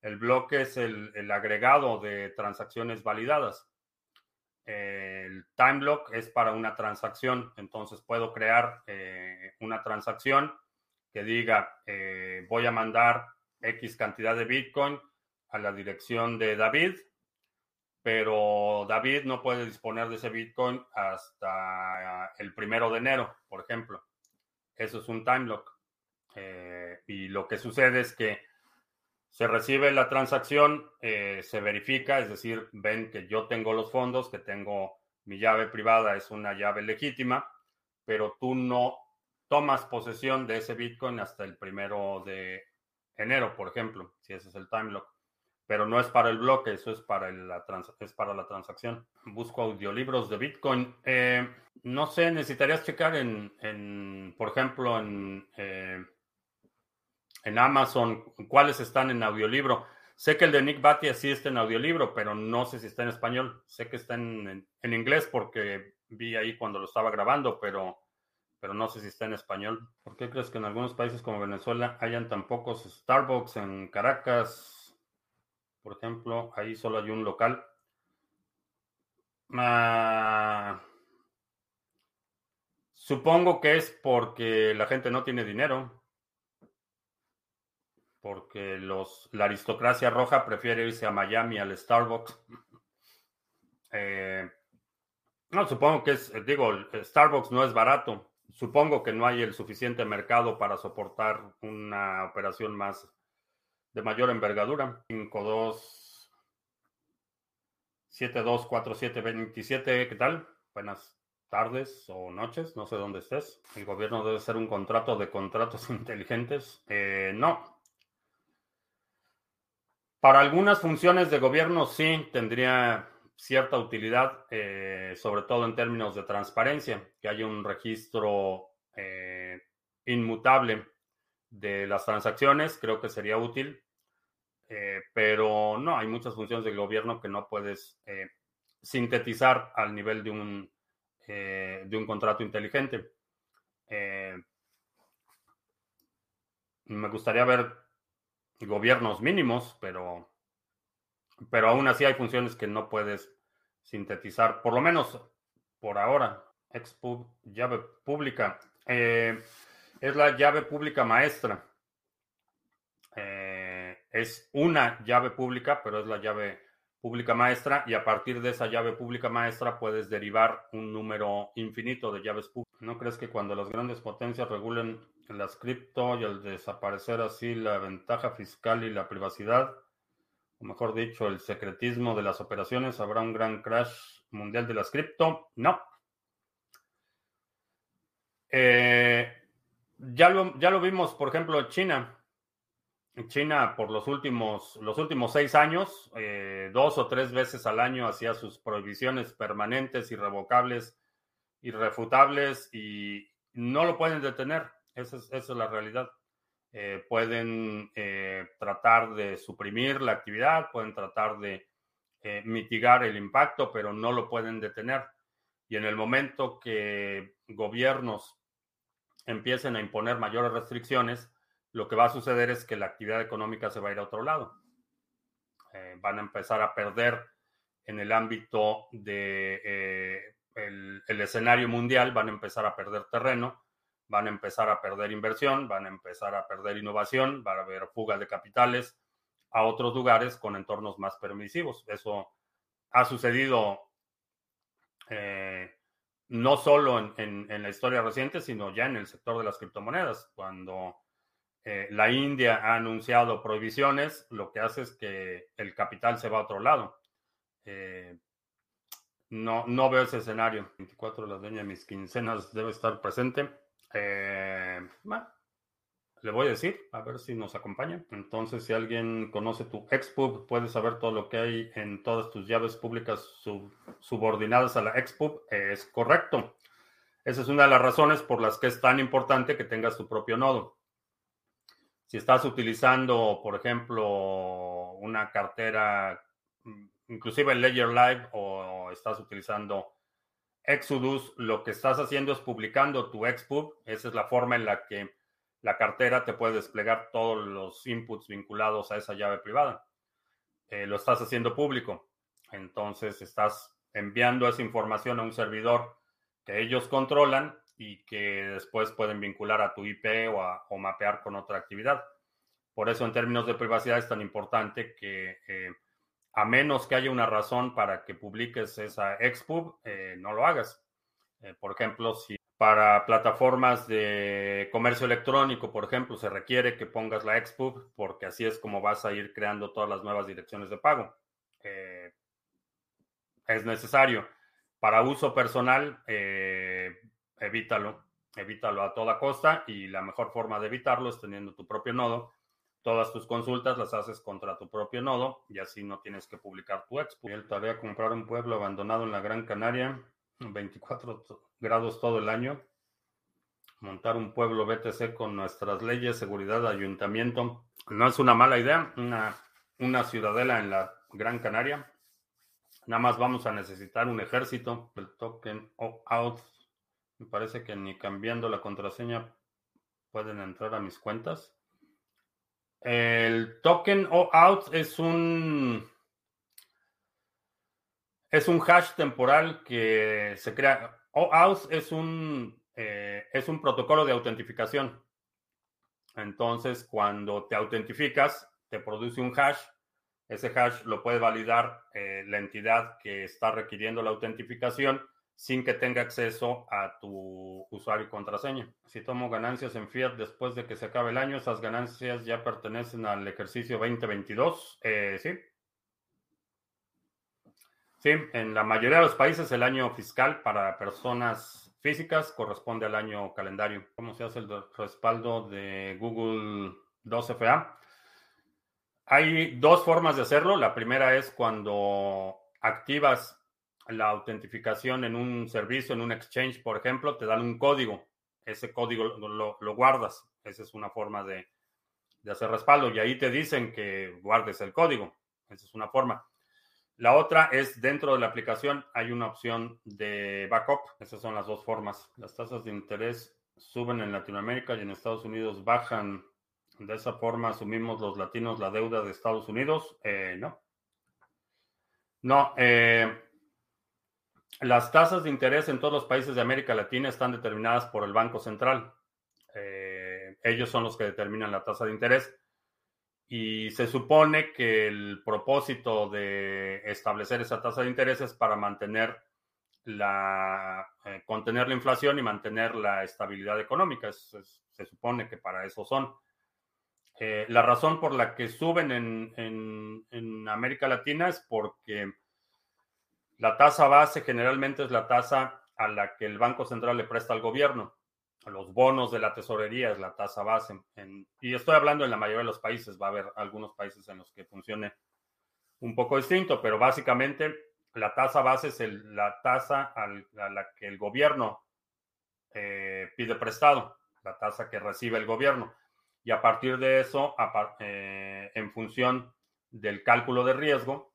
El bloque es el, agregado de transacciones validadas. el time lock es para una transacción, entonces puedo crear una transacción que diga voy a mandar X cantidad de Bitcoin a la dirección de David, pero David no puede disponer de ese Bitcoin hasta el primero de enero, por ejemplo. Eso es un time lock. Eh, y lo que sucede es que se recibe la transacción, eh, se verifica, es decir, ven que yo tengo los fondos, que tengo mi llave privada, es una llave legítima, pero tú no tomas posesión de ese Bitcoin hasta el primero de enero, por ejemplo, si ese es el time lock. Pero no es para el bloque, eso es para, la, es para la transacción. Busco audiolibros de Bitcoin. Eh, no sé, necesitarías checar en, por ejemplo, en, eh, en Amazon cuáles están en audiolibro. Sé que el de Nick Batia sí está en audiolibro, pero no sé si está en español. Sé que está en, en inglés porque vi ahí cuando lo estaba grabando, pero pero no sé si está en español. ¿Por qué crees que en algunos países como Venezuela hayan tan pocos Starbucks en Caracas? Por ejemplo, ahí solo hay un local. Ah, supongo que es porque la gente no tiene dinero. Porque los, la aristocracia roja prefiere irse a Miami al Starbucks. Eh, no, supongo que es, digo, Starbucks no es barato supongo que no hay el suficiente mercado para soportar una operación más de mayor envergadura. 52 27, ¿qué tal? Buenas tardes o noches, no sé dónde estés. El gobierno debe ser un contrato de contratos inteligentes. Eh, no. Para algunas funciones de gobierno sí tendría cierta utilidad, eh, sobre todo en términos de transparencia, que haya un registro eh, inmutable de las transacciones, creo que sería útil, eh, pero no, hay muchas funciones del gobierno que no puedes sintetizar al nivel de un eh, de un contrato inteligente. Eh, me gustaría ver gobiernos mínimos, pero, pero aún así hay funciones que no puedes sintetizar, por lo menos por ahora. Expub, llave pública. Eh, es la llave pública maestra. es una llave pública, pero es la llave pública maestra y a partir de esa llave pública maestra puedes derivar un número infinito de llaves públicas. ¿No crees que cuando las grandes potencias regulen las cripto y al desaparecer así la ventaja fiscal y la privacidad, o mejor dicho, el secretismo de las operaciones, habrá un gran crash mundial de las cripto? No. Eh, ya, lo, ya lo vimos, por ejemplo, en China. China por los últimos, los últimos seis años, eh, dos o tres veces al año hacía sus prohibiciones permanentes, irrevocables, irrefutables y no lo pueden detener. Esa es, la realidad. Eh, pueden eh, tratar de suprimir la actividad, pueden tratar de mitigar el impacto, pero no lo pueden detener. Y en el momento que gobiernos empiecen a imponer mayores restricciones, lo que va a suceder es que la actividad económica se va a ir a otro lado. Eh, van a empezar a perder en el ámbito de eh, el, escenario mundial, van a empezar a perder terreno, van a empezar a perder inversión, van a empezar a perder innovación, va a haber fuga de capitales a otros lugares con entornos más permisivos. Eso ha sucedido eh, no solo en, en, la historia reciente, sino ya en el sector de las criptomonedas, cuando eh, la India ha anunciado prohibiciones, lo que hace es que el capital se va a otro lado. Eh, no, no veo ese escenario. 24 de la dueña de mis quincenas debe estar presente. Eh, le voy a decir, a ver si nos acompaña. Entonces, si alguien conoce tu Expub, puede saber todo lo que hay en todas tus llaves públicas subordinadas a la Expub. es correcto. Esa es una de las razones por las que es tan importante que tengas tu propio nodo. Si estás utilizando, por ejemplo, una cartera, mm, inclusive Ledger Live o estás utilizando Exodus, lo que estás haciendo es publicando tu Expub. Esa es la forma en la que la cartera te puede desplegar todos los inputs vinculados a esa llave privada. Eh, lo estás haciendo público. Entonces estás enviando esa información a un servidor que ellos controlan y que después pueden vincular a tu IP o, mapear con otra actividad. Por eso, en términos de privacidad, es tan importante que, eh, a menos que haya una razón para que publiques esa expub, eh, no lo hagas. Por ejemplo, si para plataformas de comercio electrónico, por ejemplo, se requiere que pongas la expub, porque así es como vas a ir creando todas las nuevas direcciones de pago. es necesario. Para uso personal, evítalo, evítalo a toda costa y la mejor forma de evitarlo es teniendo tu propio nodo. Todas tus consultas las haces contra tu propio nodo y así no tienes que publicar tu expo. El tarea comprar un pueblo abandonado en la Gran Canaria, 24 grados todo el año. Montar un pueblo BTC con nuestras leyes, seguridad, ayuntamiento. No es una mala idea, una, una ciudadela en la Gran Canaria. Nada más vamos a necesitar un ejército, el token out me parece que ni cambiando la contraseña pueden entrar a mis cuentas. El token OAuth es un es un hash temporal que se crea. OAuth es un eh, es un protocolo de autentificación. Entonces, cuando te autentificas, te produce un hash. Ese hash lo puede validar eh, la entidad que está requiriendo la autentificación sin que tenga acceso a tu usuario y contraseña. Si tomo ganancias en fiat después de que se acabe el año, esas ganancias ya pertenecen al ejercicio 2022. Eh, sí. Sí, en la mayoría de los países el año fiscal para personas físicas corresponde al año calendario. ¿Cómo se hace el respaldo de Google 2FA? Hay dos formas de hacerlo. La primera es cuando activas la autentificación en un servicio, en un exchange, por ejemplo, te dan un código. Ese código lo, guardas. Esa es una forma de, hacer respaldo. Y ahí te dicen que guardes el código. Esa es una forma. La otra es dentro de la aplicación hay una opción de backup. Esas son las dos formas. Las tasas de interés suben en Latinoamérica y en Estados Unidos bajan. De esa forma asumimos los latinos la deuda de Estados Unidos. Eh, no. No. Eh, las tasas de interés en todos los países de América Latina están determinadas por el Banco Central. Eh, ellos son los que determinan la tasa de interés. Y se supone que el propósito de establecer esa tasa de interés es para mantener la, eh, contener la inflación y mantener la estabilidad económica. se supone que para eso son. Eh, la razón por la que suben en, en, América Latina es porque la tasa base generalmente es la tasa a la que el Banco Central le presta al gobierno los bonos de la tesorería es la tasa base. y estoy hablando en la mayoría de los países, va a haber algunos países en los que funcione un poco distinto, pero básicamente la tasa base es la tasa a la que el gobierno eh, pide prestado, la tasa que recibe el gobierno. Y a partir de eso, eh, en función del cálculo de riesgo,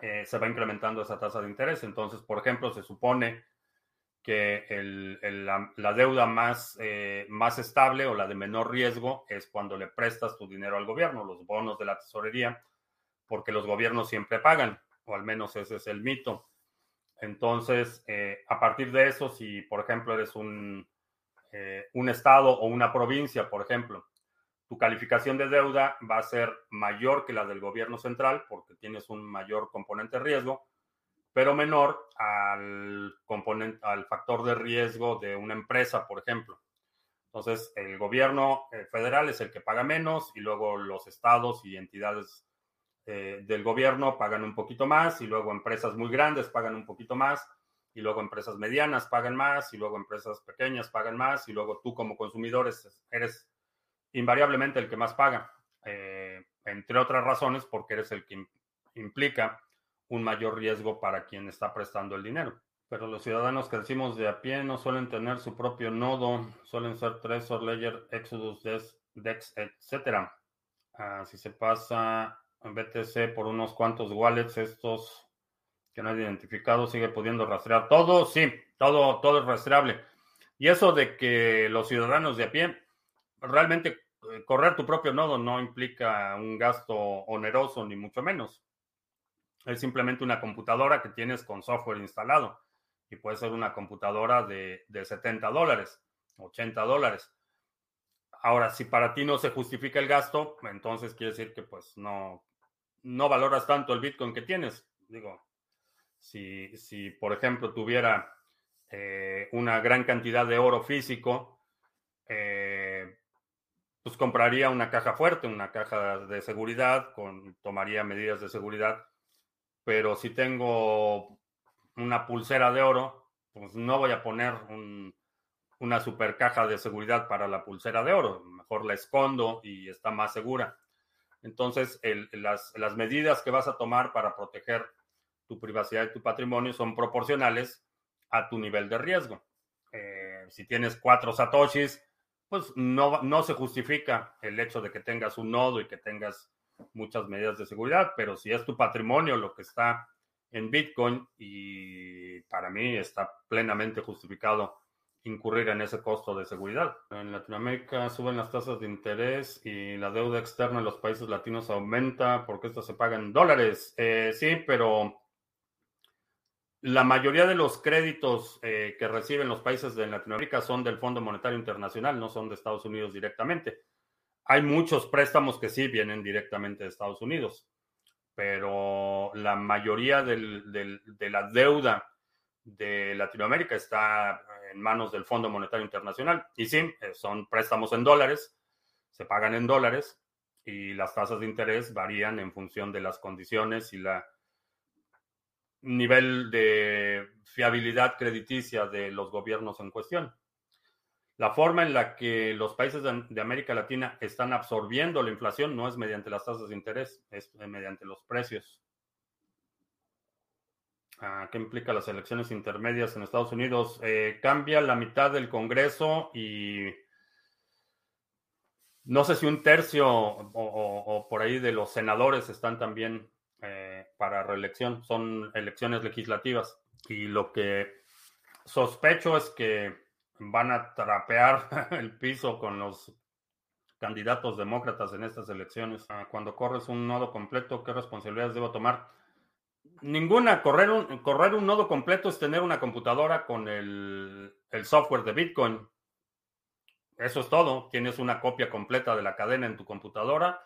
eh, se va incrementando esa tasa de interés. Entonces, por ejemplo, se supone que la, deuda más, eh, más estable o la de menor riesgo es cuando le prestas tu dinero al gobierno, los bonos de la tesorería, porque los gobiernos siempre pagan, o al menos ese es el mito. Entonces, eh, a partir de eso, si por ejemplo eres un, eh, un estado o una provincia, por ejemplo, tu calificación de deuda va a ser mayor que la del gobierno central porque tienes un mayor componente de riesgo pero menor al componente, al factor de riesgo de una empresa, por ejemplo. Entonces, el gobierno eh, federal es el que paga menos y luego los estados y entidades eh, del gobierno pagan un poquito más y luego empresas muy grandes pagan un poquito más y luego empresas medianas pagan más y luego empresas pequeñas pagan más y luego tú como consumidor eres invariablemente el que más paga, eh, entre otras razones porque eres el que implica un mayor riesgo para quien está prestando el dinero. Pero los ciudadanos que decimos de a pie no suelen tener su propio nodo, suelen ser Trezor, Ledger, Exodus, Dex, etc. Ah, si se pasa BTC por unos cuantos wallets, estos que no hay identificado, sigue pudiendo rastrear todo, sí, todo, todo es rastreable. Y eso de que los ciudadanos de a pie, realmente eh, correr tu propio nodo no implica un gasto oneroso, ni mucho menos. Es simplemente una computadora que tienes con software instalado y puede ser una computadora de, 70 dólares, 80 dólares. Ahora, si para ti no se justifica el gasto, entonces quiere decir que pues no, no valoras tanto el Bitcoin que tienes. Digo, si, si por ejemplo tuviera eh, una gran cantidad de oro físico, eh, pues compraría una caja fuerte, una caja de seguridad, con, tomaría medidas de seguridad pero si tengo una pulsera de oro, pues no voy a poner una super caja de seguridad para la pulsera de oro, mejor la escondo y está más segura. Entonces, las, medidas que vas a tomar para proteger tu privacidad y tu patrimonio son proporcionales a tu nivel de riesgo. Eh, si tienes cuatro satoshis, pues no, no se justifica el hecho de que tengas un nodo y que tengas muchas medidas de seguridad, pero si es tu patrimonio lo que está en Bitcoin y para mí está plenamente justificado incurrir en ese costo de seguridad. En Latinoamérica suben las tasas de interés y la deuda externa en los países latinos aumenta porque esto se paga en dólares. Eh, sí, pero la mayoría de los créditos eh, que reciben los países de Latinoamérica son del Fondo Monetario Internacional, no son de Estados Unidos directamente. Hay muchos préstamos que sí vienen directamente de Estados Unidos, pero la mayoría de la deuda de Latinoamérica está en manos del Fondo Monetario Internacional. Y sí, eh, son préstamos en dólares, se pagan en dólares y las tasas de interés varían en función de las condiciones y la nivel de fiabilidad crediticia de los gobiernos en cuestión. La forma en la que los países de, América Latina están absorbiendo la inflación no es mediante las tasas de interés, es mediante los precios. Ah, ¿Qué implica las elecciones intermedias en Estados Unidos? Eh, cambia la mitad del Congreso y no sé si un tercio o, por ahí de los senadores están también eh, para reelección. Son elecciones legislativas. Y lo que sospecho es que van a trapear el piso con los candidatos demócratas en estas elecciones. Ah, cuando corres un nodo completo, ¿qué responsabilidades debo tomar? Ninguna. Correr un, nodo completo es tener una computadora con el, el software de Bitcoin. Eso es todo. Tienes una copia completa de la cadena en tu computadora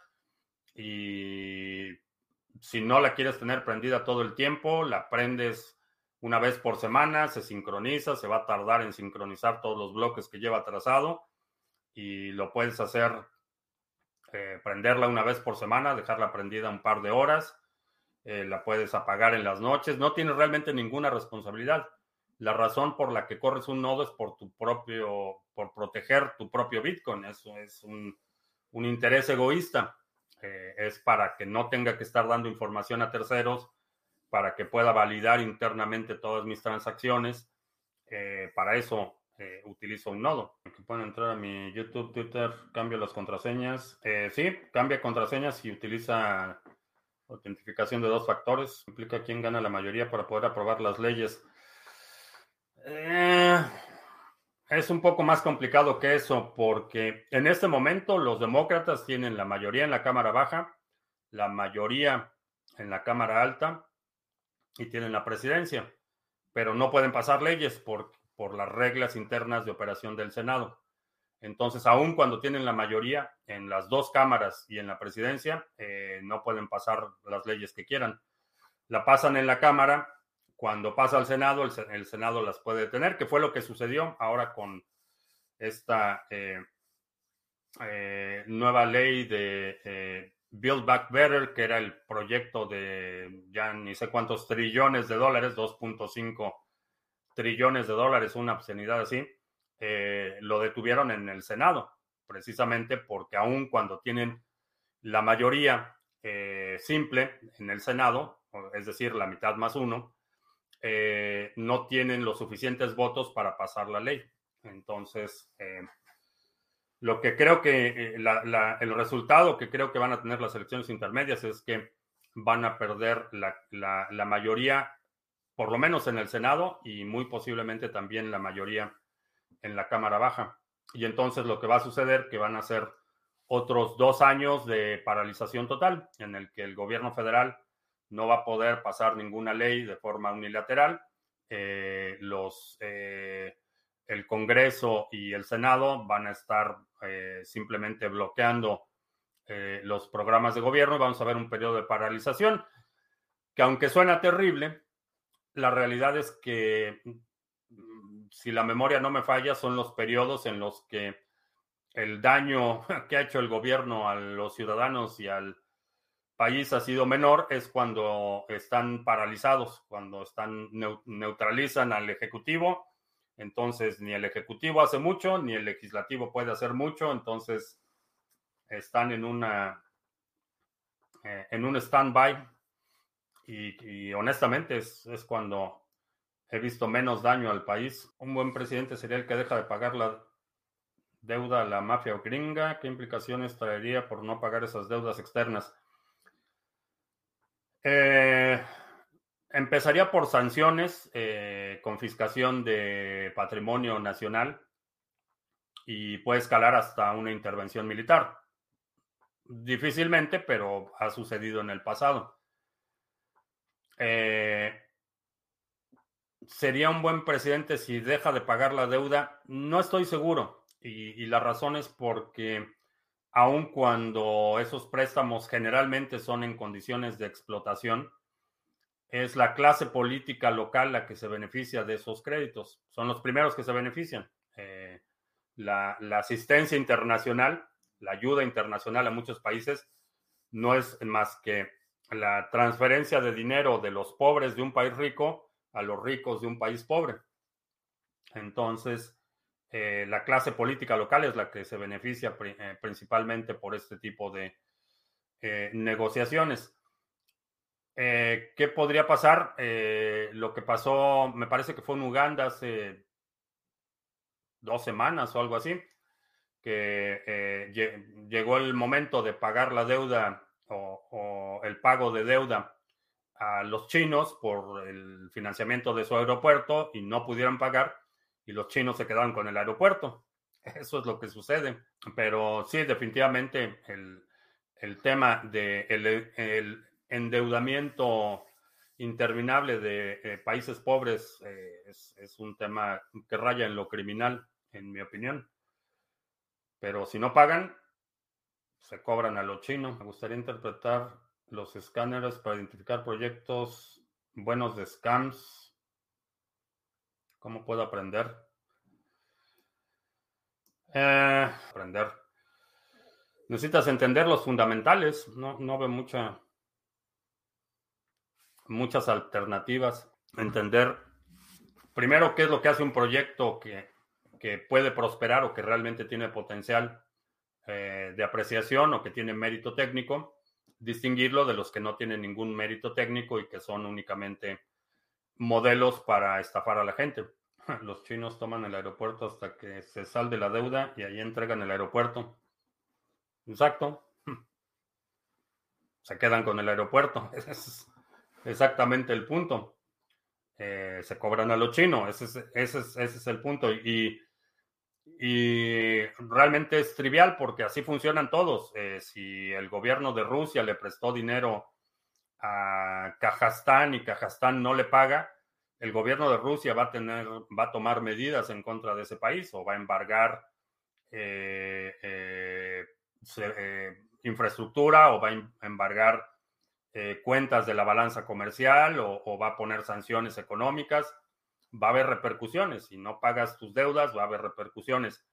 y si no la quieres tener prendida todo el tiempo, la prendes una vez por semana, se sincroniza, se va a tardar en sincronizar todos los bloques que lleva trazado y lo puedes hacer, eh, prenderla una vez por semana, dejarla prendida un par de horas, eh, la puedes apagar en las noches, no tienes realmente ninguna responsabilidad. La razón por la que corres un nodo es por tu propio, por proteger tu propio Bitcoin, eso es un, un interés egoísta. Eh, es para que no tenga que estar dando información a terceros, para que pueda validar internamente todas mis transacciones. Eh, para eso eh, utilizo un nodo. Aquí pueden entrar a mi YouTube, Twitter, cambio las contraseñas. sí, cambia contraseñas y utiliza autentificación de dos factores. Implica quién gana la mayoría para poder aprobar las leyes. Es un poco más complicado que eso porque en este momento los demócratas tienen la mayoría en la Cámara Baja, la mayoría en la Cámara Alta y tienen la presidencia, pero no pueden pasar leyes por, por las reglas internas de operación del Senado. Entonces, aun cuando tienen la mayoría en las dos cámaras y en la presidencia, eh, no pueden pasar las leyes que quieran. La pasan en la Cámara cuando pasa al Senado, el, Senado las puede detener, que fue lo que sucedió ahora con esta eh, eh, nueva ley de Build Back Better, que era el proyecto de ya ni sé cuántos trillones de dólares, 2.5 trillones de dólares, una obscenidad así, lo detuvieron en el Senado, precisamente porque aun cuando tienen la mayoría simple en el Senado, es decir, la mitad más uno, eh, no tienen los suficientes votos para pasar la ley. Entonces, eh, lo que creo que eh, el resultado que creo que van a tener las elecciones intermedias es que van a perder la, mayoría, por lo menos en el Senado y muy posiblemente también la mayoría en la Cámara Baja. Y entonces lo que va a suceder que van a ser otros dos años de paralización total en el que el gobierno federal no va a poder pasar ninguna ley de forma unilateral. Eh, los, eh, el Congreso y el Senado van a estar eh, simplemente bloqueando los programas de gobierno vamos a ver un periodo de paralización que aunque suena terrible, la realidad es que mm, si la memoria no me falla, son los periodos en los que el daño que ha hecho el gobierno a los ciudadanos y al país ha sido menor es cuando están paralizados, cuando están neutralizan al ejecutivo. Entonces, ni el ejecutivo hace mucho, ni el legislativo puede hacer mucho. Entonces, están en una eh, en un stand-by. Y, honestamente es, es cuando he visto menos daño al país. Un buen presidente sería el que deja de pagar la deuda a la mafia gringa. ¿Qué implicaciones traería por no pagar esas deudas externas? Eh, empezaría por sanciones, eh, confiscación de patrimonio nacional y puede escalar hasta una intervención militar. Difícilmente, pero ha sucedido en el pasado. Eh, ¿Sería un buen presidente si deja de pagar la deuda? No estoy seguro. Y, y la razón es porque aun cuando esos préstamos generalmente son en condiciones de explotación, es la clase política local la que se beneficia de esos créditos. Son los primeros que se benefician. Eh, la, asistencia internacional, la ayuda internacional a muchos países, no es más que la transferencia de dinero de los pobres de un país rico a los ricos de un país pobre. Entonces, eh, la clase política local es la que se beneficia eh, principalmente por este tipo de eh. ¿Qué podría pasar? lo que pasó, me parece que fue en Uganda hace dos semanas o algo así, que llegó el momento de pagar la deuda o, el pago de deuda a los chinos por el financiamiento de su aeropuerto y no pudieron pagar y los chinos se quedaron con el aeropuerto. Eso es lo que sucede. Pero sí, definitivamente el, tema del el endeudamiento interminable de eh, países pobres eh, es, un tema que raya en lo criminal, en mi opinión. Pero si no pagan, se cobran a lo chino. Me gustaría interpretar los escáneres para identificar proyectos buenos de scams. ¿Cómo puedo aprender? Eh, aprender. Necesitas entender los fundamentales. No, no veo mucha, muchas alternativas. Entender primero qué es lo que hace un proyecto que, que puede prosperar o que realmente tiene potencial eh, de apreciación o que tiene mérito técnico distinguirlo de los que no tienen ningún mérito técnico y que son únicamente modelos para estafar a la gente. Los chinos toman el aeropuerto hasta que se salde la deuda y ahí entregan el aeropuerto. Exacto. Se quedan con el aeropuerto. Es exactamente el punto. Eh, se cobran a lo chino. Ese es, el punto. Y realmente es trivial porque así funcionan todos. Eh, si el gobierno de Rusia le prestó dinero a Kazajstán y Kazajstán no le paga, el gobierno de Rusia va a tener, va a tomar medidas en contra de ese país o va a embargar eh, infraestructura o va a embargar cuentas de la balanza comercial o va a poner sanciones económicas va a haber repercusiones. Si no pagas tus deudas, va a haber repercusiones.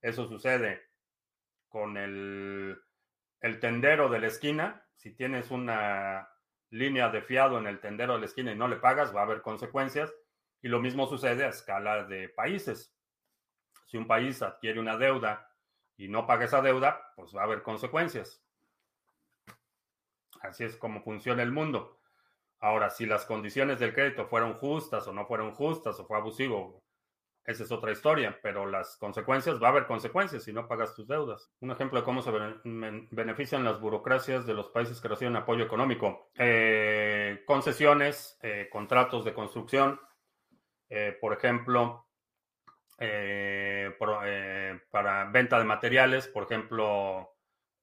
Eso sucede con el, el tendero de la esquina. Si tienes una línea de fiado en el tendero de la esquina y no le pagas, va a haber consecuencias. Y lo mismo sucede a escala de países. Si un país adquiere una deuda y no paga esa deuda, pues va a haber consecuencias. Así es como funciona el mundo. Ahora, si las condiciones del crédito fueron justas o no fueron justas o fue abusivo, esa es otra historia, pero las consecuencias, va a haber consecuencias si no pagas tus deudas. Un ejemplo de cómo se benefician las burocracias de los países que reciben apoyo económico. Eh, concesiones, eh, contratos de construcción, eh, por ejemplo, para venta de materiales, por ejemplo,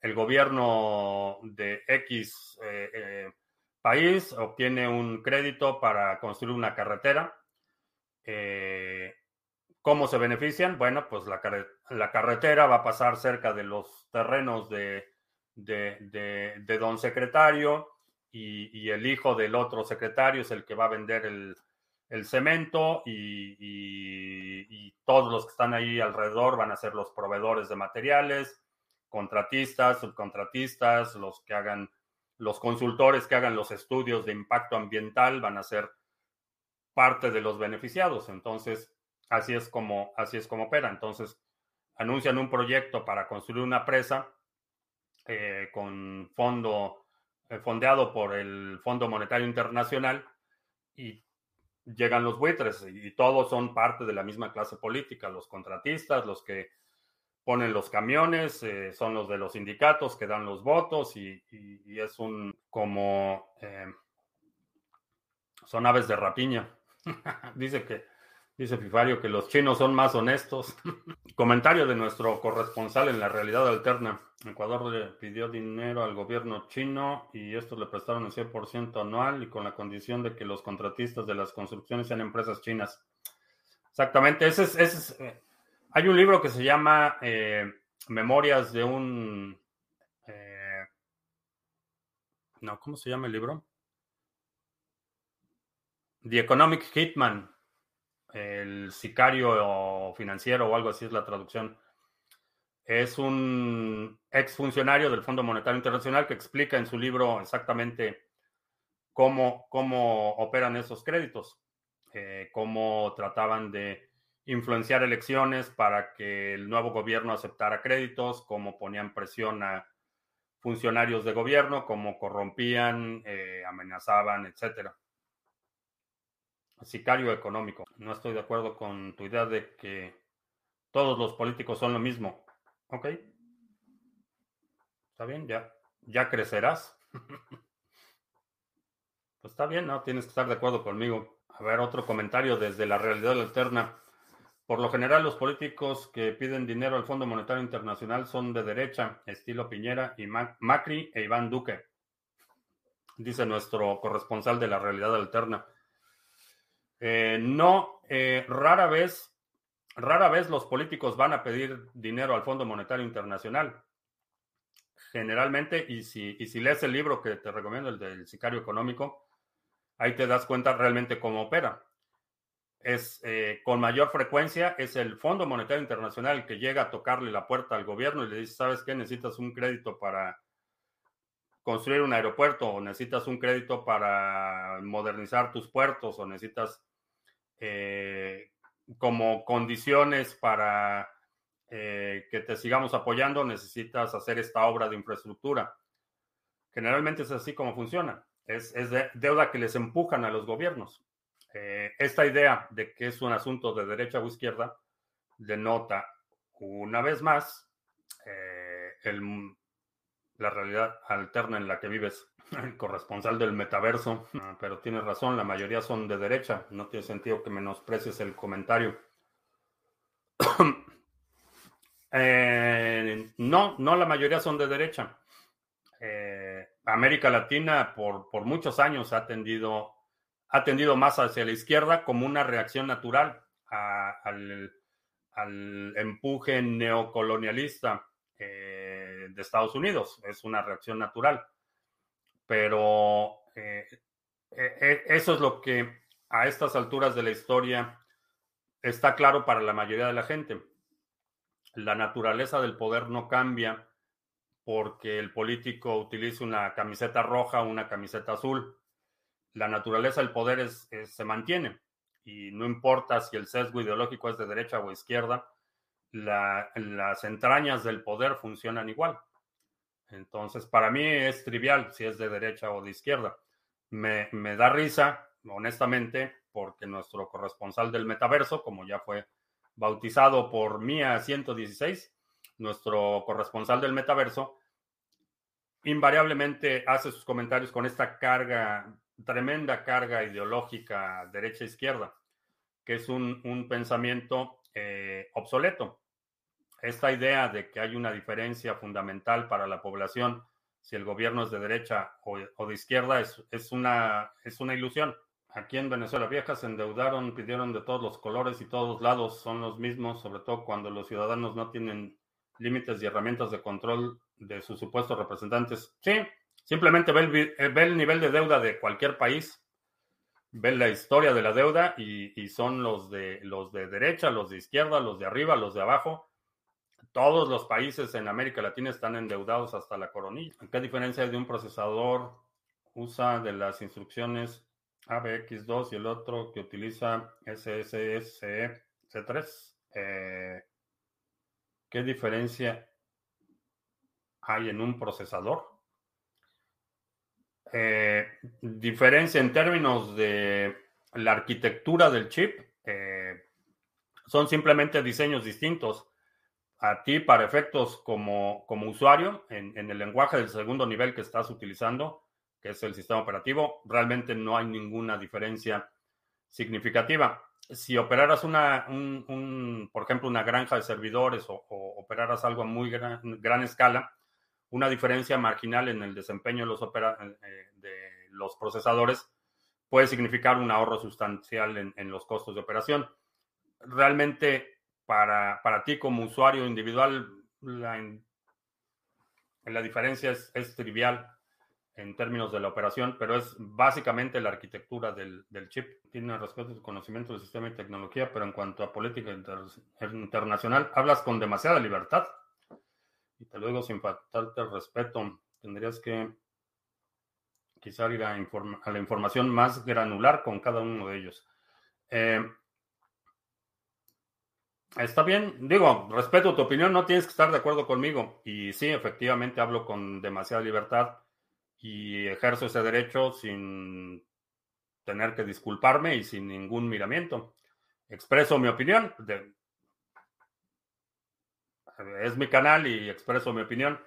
el gobierno de X país obtiene un crédito para construir una carretera. Eh, ¿Cómo se benefician? Bueno, pues la, carretera va a pasar cerca de los terrenos de, de, don secretario y, el hijo del otro secretario es el que va a vender el, cemento y, y, todos los que están ahí alrededor van a ser los proveedores de materiales, contratistas, subcontratistas, los que hagan los consultores que hagan los estudios de impacto ambiental van a ser parte de los beneficiados. Entonces, así es como, así es como opera. Entonces, anuncian un proyecto para construir una presa eh, con fondo eh, fondeado por el Fondo Monetario Internacional y llegan los buitres y todos son parte de la misma clase política, los contratistas, los que ponen los camiones, eh, son los de los sindicatos que dan los votos y, es un como eh, son aves de rapiña. dice que dice Fifario que los chinos son más honestos. Comentario de nuestro corresponsal en la realidad alterna. Ecuador le pidió dinero al gobierno chino y estos le prestaron el 100% anual y con la condición de que los contratistas de las construcciones sean empresas chinas. Exactamente, ese es, eh, hay un libro que se llama eh, Memorias de un... Eh, no, ¿cómo se llama el libro? The Economic Hitman, el sicario financiero o algo así es la traducción. Es un exfuncionario del Fondo Monetario Internacional que explica en su libro exactamente cómo, cómo operan esos créditos, eh, cómo trataban de influenciar elecciones para que el nuevo gobierno aceptara créditos, cómo ponían presión a funcionarios de gobierno, cómo corrompían, eh, amenazaban, etcétera. Sicario económico. No estoy de acuerdo con tu idea de que todos los políticos son lo mismo. Ok. Está bien, ya, ya crecerás. Pues está bien, ¿no? Tienes que estar de acuerdo conmigo. A ver, otro comentario desde la realidad alterna. Por lo general, los políticos que piden dinero al Fondo Monetario Internacional son de derecha, estilo Piñera y Macri e Iván Duque, dice nuestro corresponsal de la realidad alterna. Eh, no, eh, rara vez, rara vez los políticos van a pedir dinero al Fondo Monetario Internacional. Generalmente, y si, y si lees el libro que te recomiendo, el del sicario económico, ahí te das cuenta realmente cómo opera es eh, con mayor frecuencia es el Fondo Monetario Internacional que llega a tocarle la puerta al gobierno y le dice, ¿sabes qué? Necesitas un crédito para construir un aeropuerto o necesitas un crédito para modernizar tus puertos o necesitas eh, como condiciones para eh, que te sigamos apoyando, necesitas hacer esta obra de infraestructura. Generalmente es así como funciona. Es, es deuda que les empujan a los gobiernos. Eh, esta idea de que es un asunto de derecha o izquierda denota una vez más eh, la realidad alterna en la que vives. El corresponsal del metaverso, ah, pero tienes razón, la mayoría son de derecha. No tiene sentido que menosprecies el comentario. Eh, no, no la mayoría son de derecha. América Latina por, por muchos años ha tendido ha tendido más hacia la izquierda como una reacción natural al, empuje neocolonialista eh, de Estados Unidos. Es una reacción natural. Pero eh, eh, eso es lo que a estas alturas de la historia está claro para la mayoría de la gente. La naturaleza del poder no cambia porque el político utilice una camiseta roja o una camiseta azul la naturaleza del poder se mantiene y no importa si el sesgo ideológico es de derecha o izquierda, las entrañas del poder funcionan igual. Entonces, para mí es trivial si es de derecha o de izquierda. Me, me da risa, honestamente, porque nuestro corresponsal del metaverso, como ya fue bautizado por Mía 116, nuestro corresponsal del metaverso, invariablemente hace sus comentarios con esta carga tremenda carga ideológica derecha-izquierda, que es un, pensamiento eh, obsoleto. Esta idea de que hay una diferencia fundamental para la población si el gobierno es de derecha o, de izquierda es, es, una, es una ilusión. Aquí en Venezuela Vieja se endeudaron, pidieron de todos los colores y todos lados son los mismos, sobre todo cuando los ciudadanos no tienen límites y herramientas de control de sus supuestos representantes. Sí, Simplemente eh, ve el, nivel de deuda de cualquier país, ve la historia de la deuda y, son los de, los de derecha, los de izquierda, los de arriba, los de abajo. Todos los países en América Latina están endeudados hasta la coronilla. ¿Qué diferencia hay de un procesador usa de las instrucciones ABX2 y el otro que utiliza SSC3? Eh, ¿Qué diferencia hay en un procesador? Eh, diferencia en términos de la arquitectura del chip. Eh, son simplemente diseños distintos. A ti, para efectos como, como usuario, en, el lenguaje del segundo nivel que estás utilizando, que es el sistema operativo, realmente no hay ninguna diferencia significativa. Si operaras una, por ejemplo, una granja de servidores o, operaras algo a muy gran escala, una diferencia marginal en el desempeño de los, eh, de los procesadores puede significar un ahorro sustancial en, los costos de operación. Realmente, para, para ti como usuario individual, la, la diferencia es, es, trivial en términos de la operación, pero es básicamente la arquitectura del, del chip. Tiene respeto y conocimiento del sistema y tecnología, pero en cuanto a política internacional, hablas con demasiada libertad. Y te luego sin faltarte el respeto, tendrías que quizá ir a, la información más granular con cada uno de ellos. Eh, está bien, digo, respeto tu opinión, no tienes que estar de acuerdo conmigo. Y sí, efectivamente hablo con demasiada libertad y ejerzo ese derecho sin tener que disculparme y sin ningún miramiento. Expreso mi opinión, es mi canal y expreso mi opinión.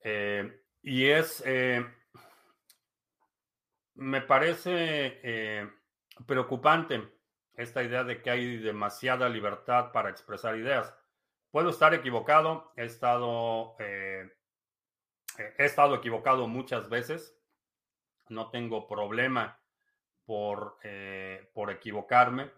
Eh, y es, eh, me parece eh, preocupante esta idea de que hay demasiada libertad para expresar ideas. Puedo estar equivocado, he estado, he estado equivocado muchas veces, no tengo problema por, por equivocarme.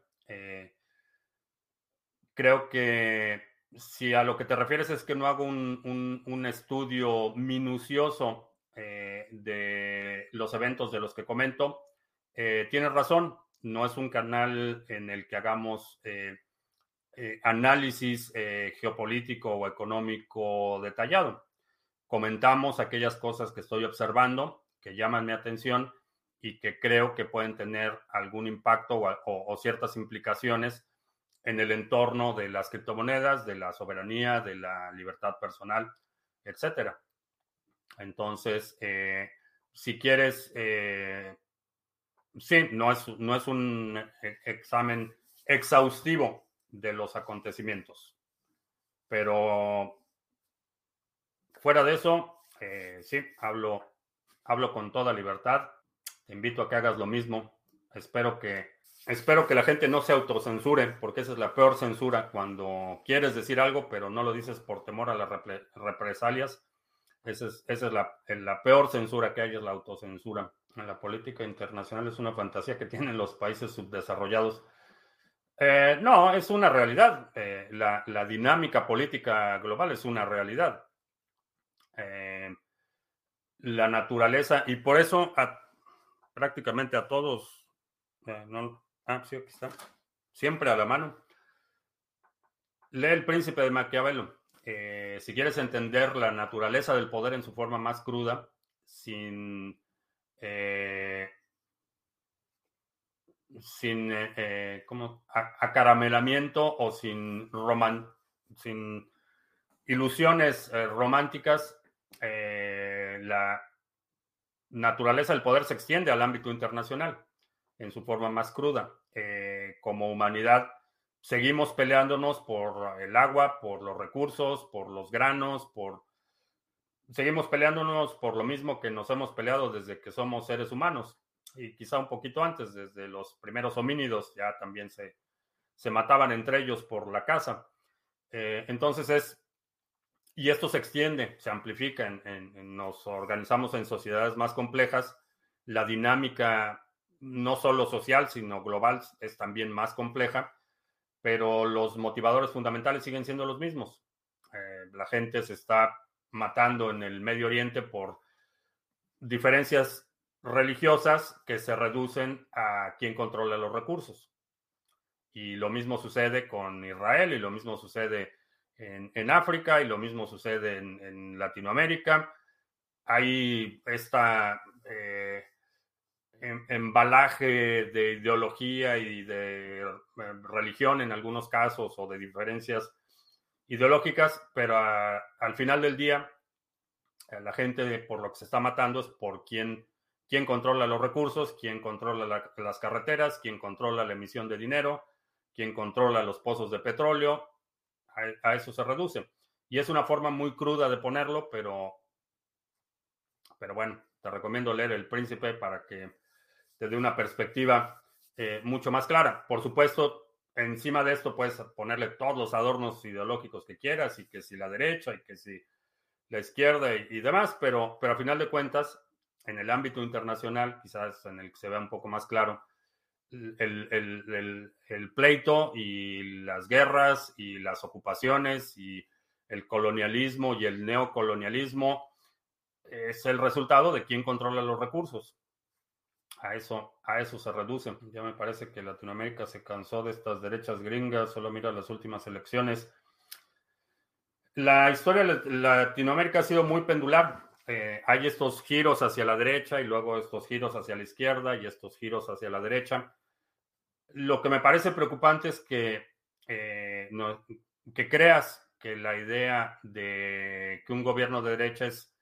creo que si a lo que te refieres es que no hago un, un estudio minucioso eh, de los eventos de los que comento. Eh, tienes razón, no es un canal en el que hagamos eh, análisis geopolítico o económico detallado. Comentamos aquellas cosas que estoy observando, que llaman mi atención y que creo que pueden tener algún impacto o ciertas implicaciones en el entorno de las criptomonedas, de la soberanía, de la libertad personal, etcétera. Entonces, eh, si quieres, eh, sí, no es, no es un e, examen exhaustivo de los acontecimientos, pero fuera de eso, eh, sí, hablo, hablo con toda libertad. Te invito a que hagas lo mismo. Espero que, espero que la gente no se autocensure, porque esa es la peor censura cuando quieres decir algo, pero no lo dices por temor a las represalias esa es, la, peor censura que hay, es la autocensura. En la política internacional es una fantasía que tienen los países subdesarrollados. Eh, no, es una realidad. Eh, la, dinámica política global es una realidad. Eh, la naturaleza, y por eso prácticamente a todos, ah, sí, aquí está, siempre a la mano. Lee El Príncipe de Maquiavelo. Eh, si quieres entender la naturaleza del poder en su forma más cruda, sin, eh, sin eh, acaramelamiento o sin, sin ilusiones románticas, la naturaleza del poder se extiende al ámbito internacional en su forma más cruda. como humanidad, seguimos peleándonos por el agua, por los recursos, por los granos, por... Seguimos peleándonos por lo mismo que nos hemos peleado desde que somos seres humanos y quizá un poquito antes, desde los primeros homínidos, ya también se, se mataban entre ellos por la caza. Eh, entonces es, y esto se extiende, se amplifica, en, nos organizamos en sociedades más complejas, la dinámica no solo social, sino global es también más compleja pero los motivadores fundamentales siguen siendo los mismos. Eh, la gente se está matando en el Medio Oriente por diferencias religiosas que se reducen a quien controla los recursos. Y lo mismo sucede con Israel y lo mismo sucede en, África y lo mismo sucede en, Latinoamérica. Hay esta eh, embalaje de ideología y de eh, religión en algunos casos o de diferencias ideológicas, pero al final del día eh, la gente por lo que se está matando es por quién, quién controla los recursos, quién controla las carreteras, quién controla la emisión de dinero, quién controla los pozos de petróleo. A, eso se reduce. Y es una forma muy cruda de ponerlo, pero, pero bueno, te recomiendo leer El Príncipe para que desde una perspectiva eh, mucho más clara. Por supuesto, encima de esto puedes ponerle todos los adornos ideológicos que quieras y que si la derecha y que si la izquierda y, demás, pero, pero a final de cuentas, en el ámbito internacional, quizás en el que se vea un poco más claro, el, el, pleito y las guerras y las ocupaciones y el colonialismo y el neocolonialismo es el resultado de quién controla los recursos a eso, a eso se reduce. Ya me parece que Latinoamérica se cansó de estas derechas gringas, solo mira las últimas elecciones. La historia de Latinoamérica ha sido muy pendular. Eh, hay estos giros hacia la derecha y luego estos giros hacia la izquierda y estos giros hacia la derecha. Lo que me parece preocupante es que, eh, que creas que la idea de que un gobierno de derecha es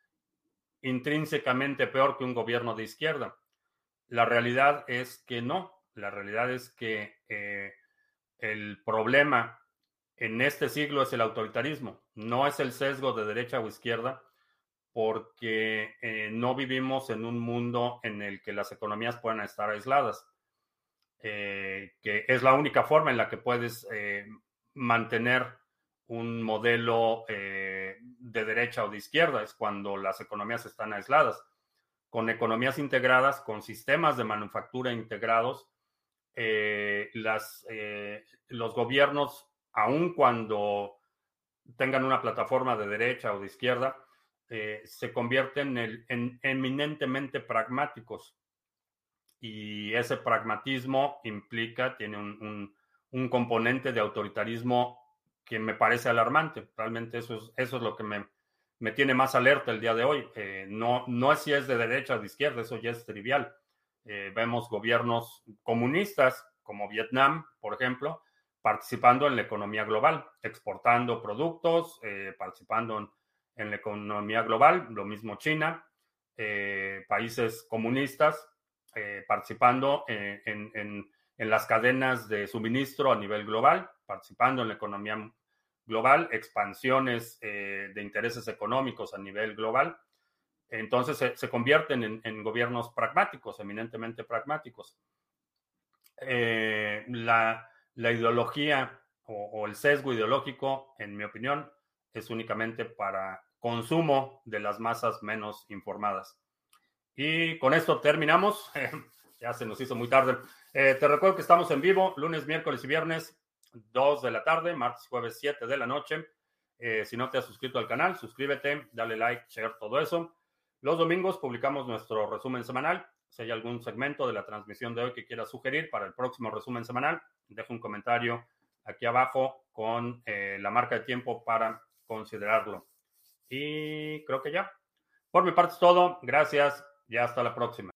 intrínsecamente peor que un gobierno de izquierda. La realidad es que no. La realidad es que eh, el problema en este siglo es el autoritarismo. No es el sesgo de derecha o izquierda. porque eh, no vivimos en un mundo en el que las economías puedan estar aisladas, eh, que es la única forma en la que puedes mantener un modelo de derecha o de izquierda, es cuando las economías están aisladas. Con economías integradas, con sistemas de manufactura integrados, las, los gobiernos, aun cuando tengan una plataforma de derecha o de izquierda, eh, se convierten en, eminentemente pragmáticos. Y ese pragmatismo implica, tiene un, componente de autoritarismo que me parece alarmante. Realmente eso es, eso es lo que me, me tiene más alerta el día de hoy. Eh, no, no es si es de derecha o de izquierda, eso ya es trivial. Eh, vemos gobiernos comunistas como Vietnam, por ejemplo, participando en la economía global, exportando productos, participando en en la economía global, lo mismo China, eh, países comunistas eh, participando en, las cadenas de suministro a nivel global, participando en la economía global, expansiones eh, de intereses económicos a nivel global. Entonces se, convierten en, gobiernos pragmáticos, eminentemente pragmáticos. La, ideología o el sesgo ideológico, en mi opinión, es únicamente para consumo de las masas menos informadas. Y con esto terminamos. ya se nos hizo muy tarde. Eh, te recuerdo que estamos en vivo lunes, miércoles y viernes, 2 de la tarde, martes, jueves, 7 de la noche. Eh, si no te has suscrito al canal, suscríbete, dale like, share, todo eso. Los domingos publicamos nuestro resumen semanal. Si hay algún segmento de la transmisión de hoy que quieras sugerir para el próximo resumen semanal, deja un comentario aquí abajo con eh, la marca de tiempo para considerarlo. Y creo que ya. Por mi parte es todo. Gracias y hasta la próxima.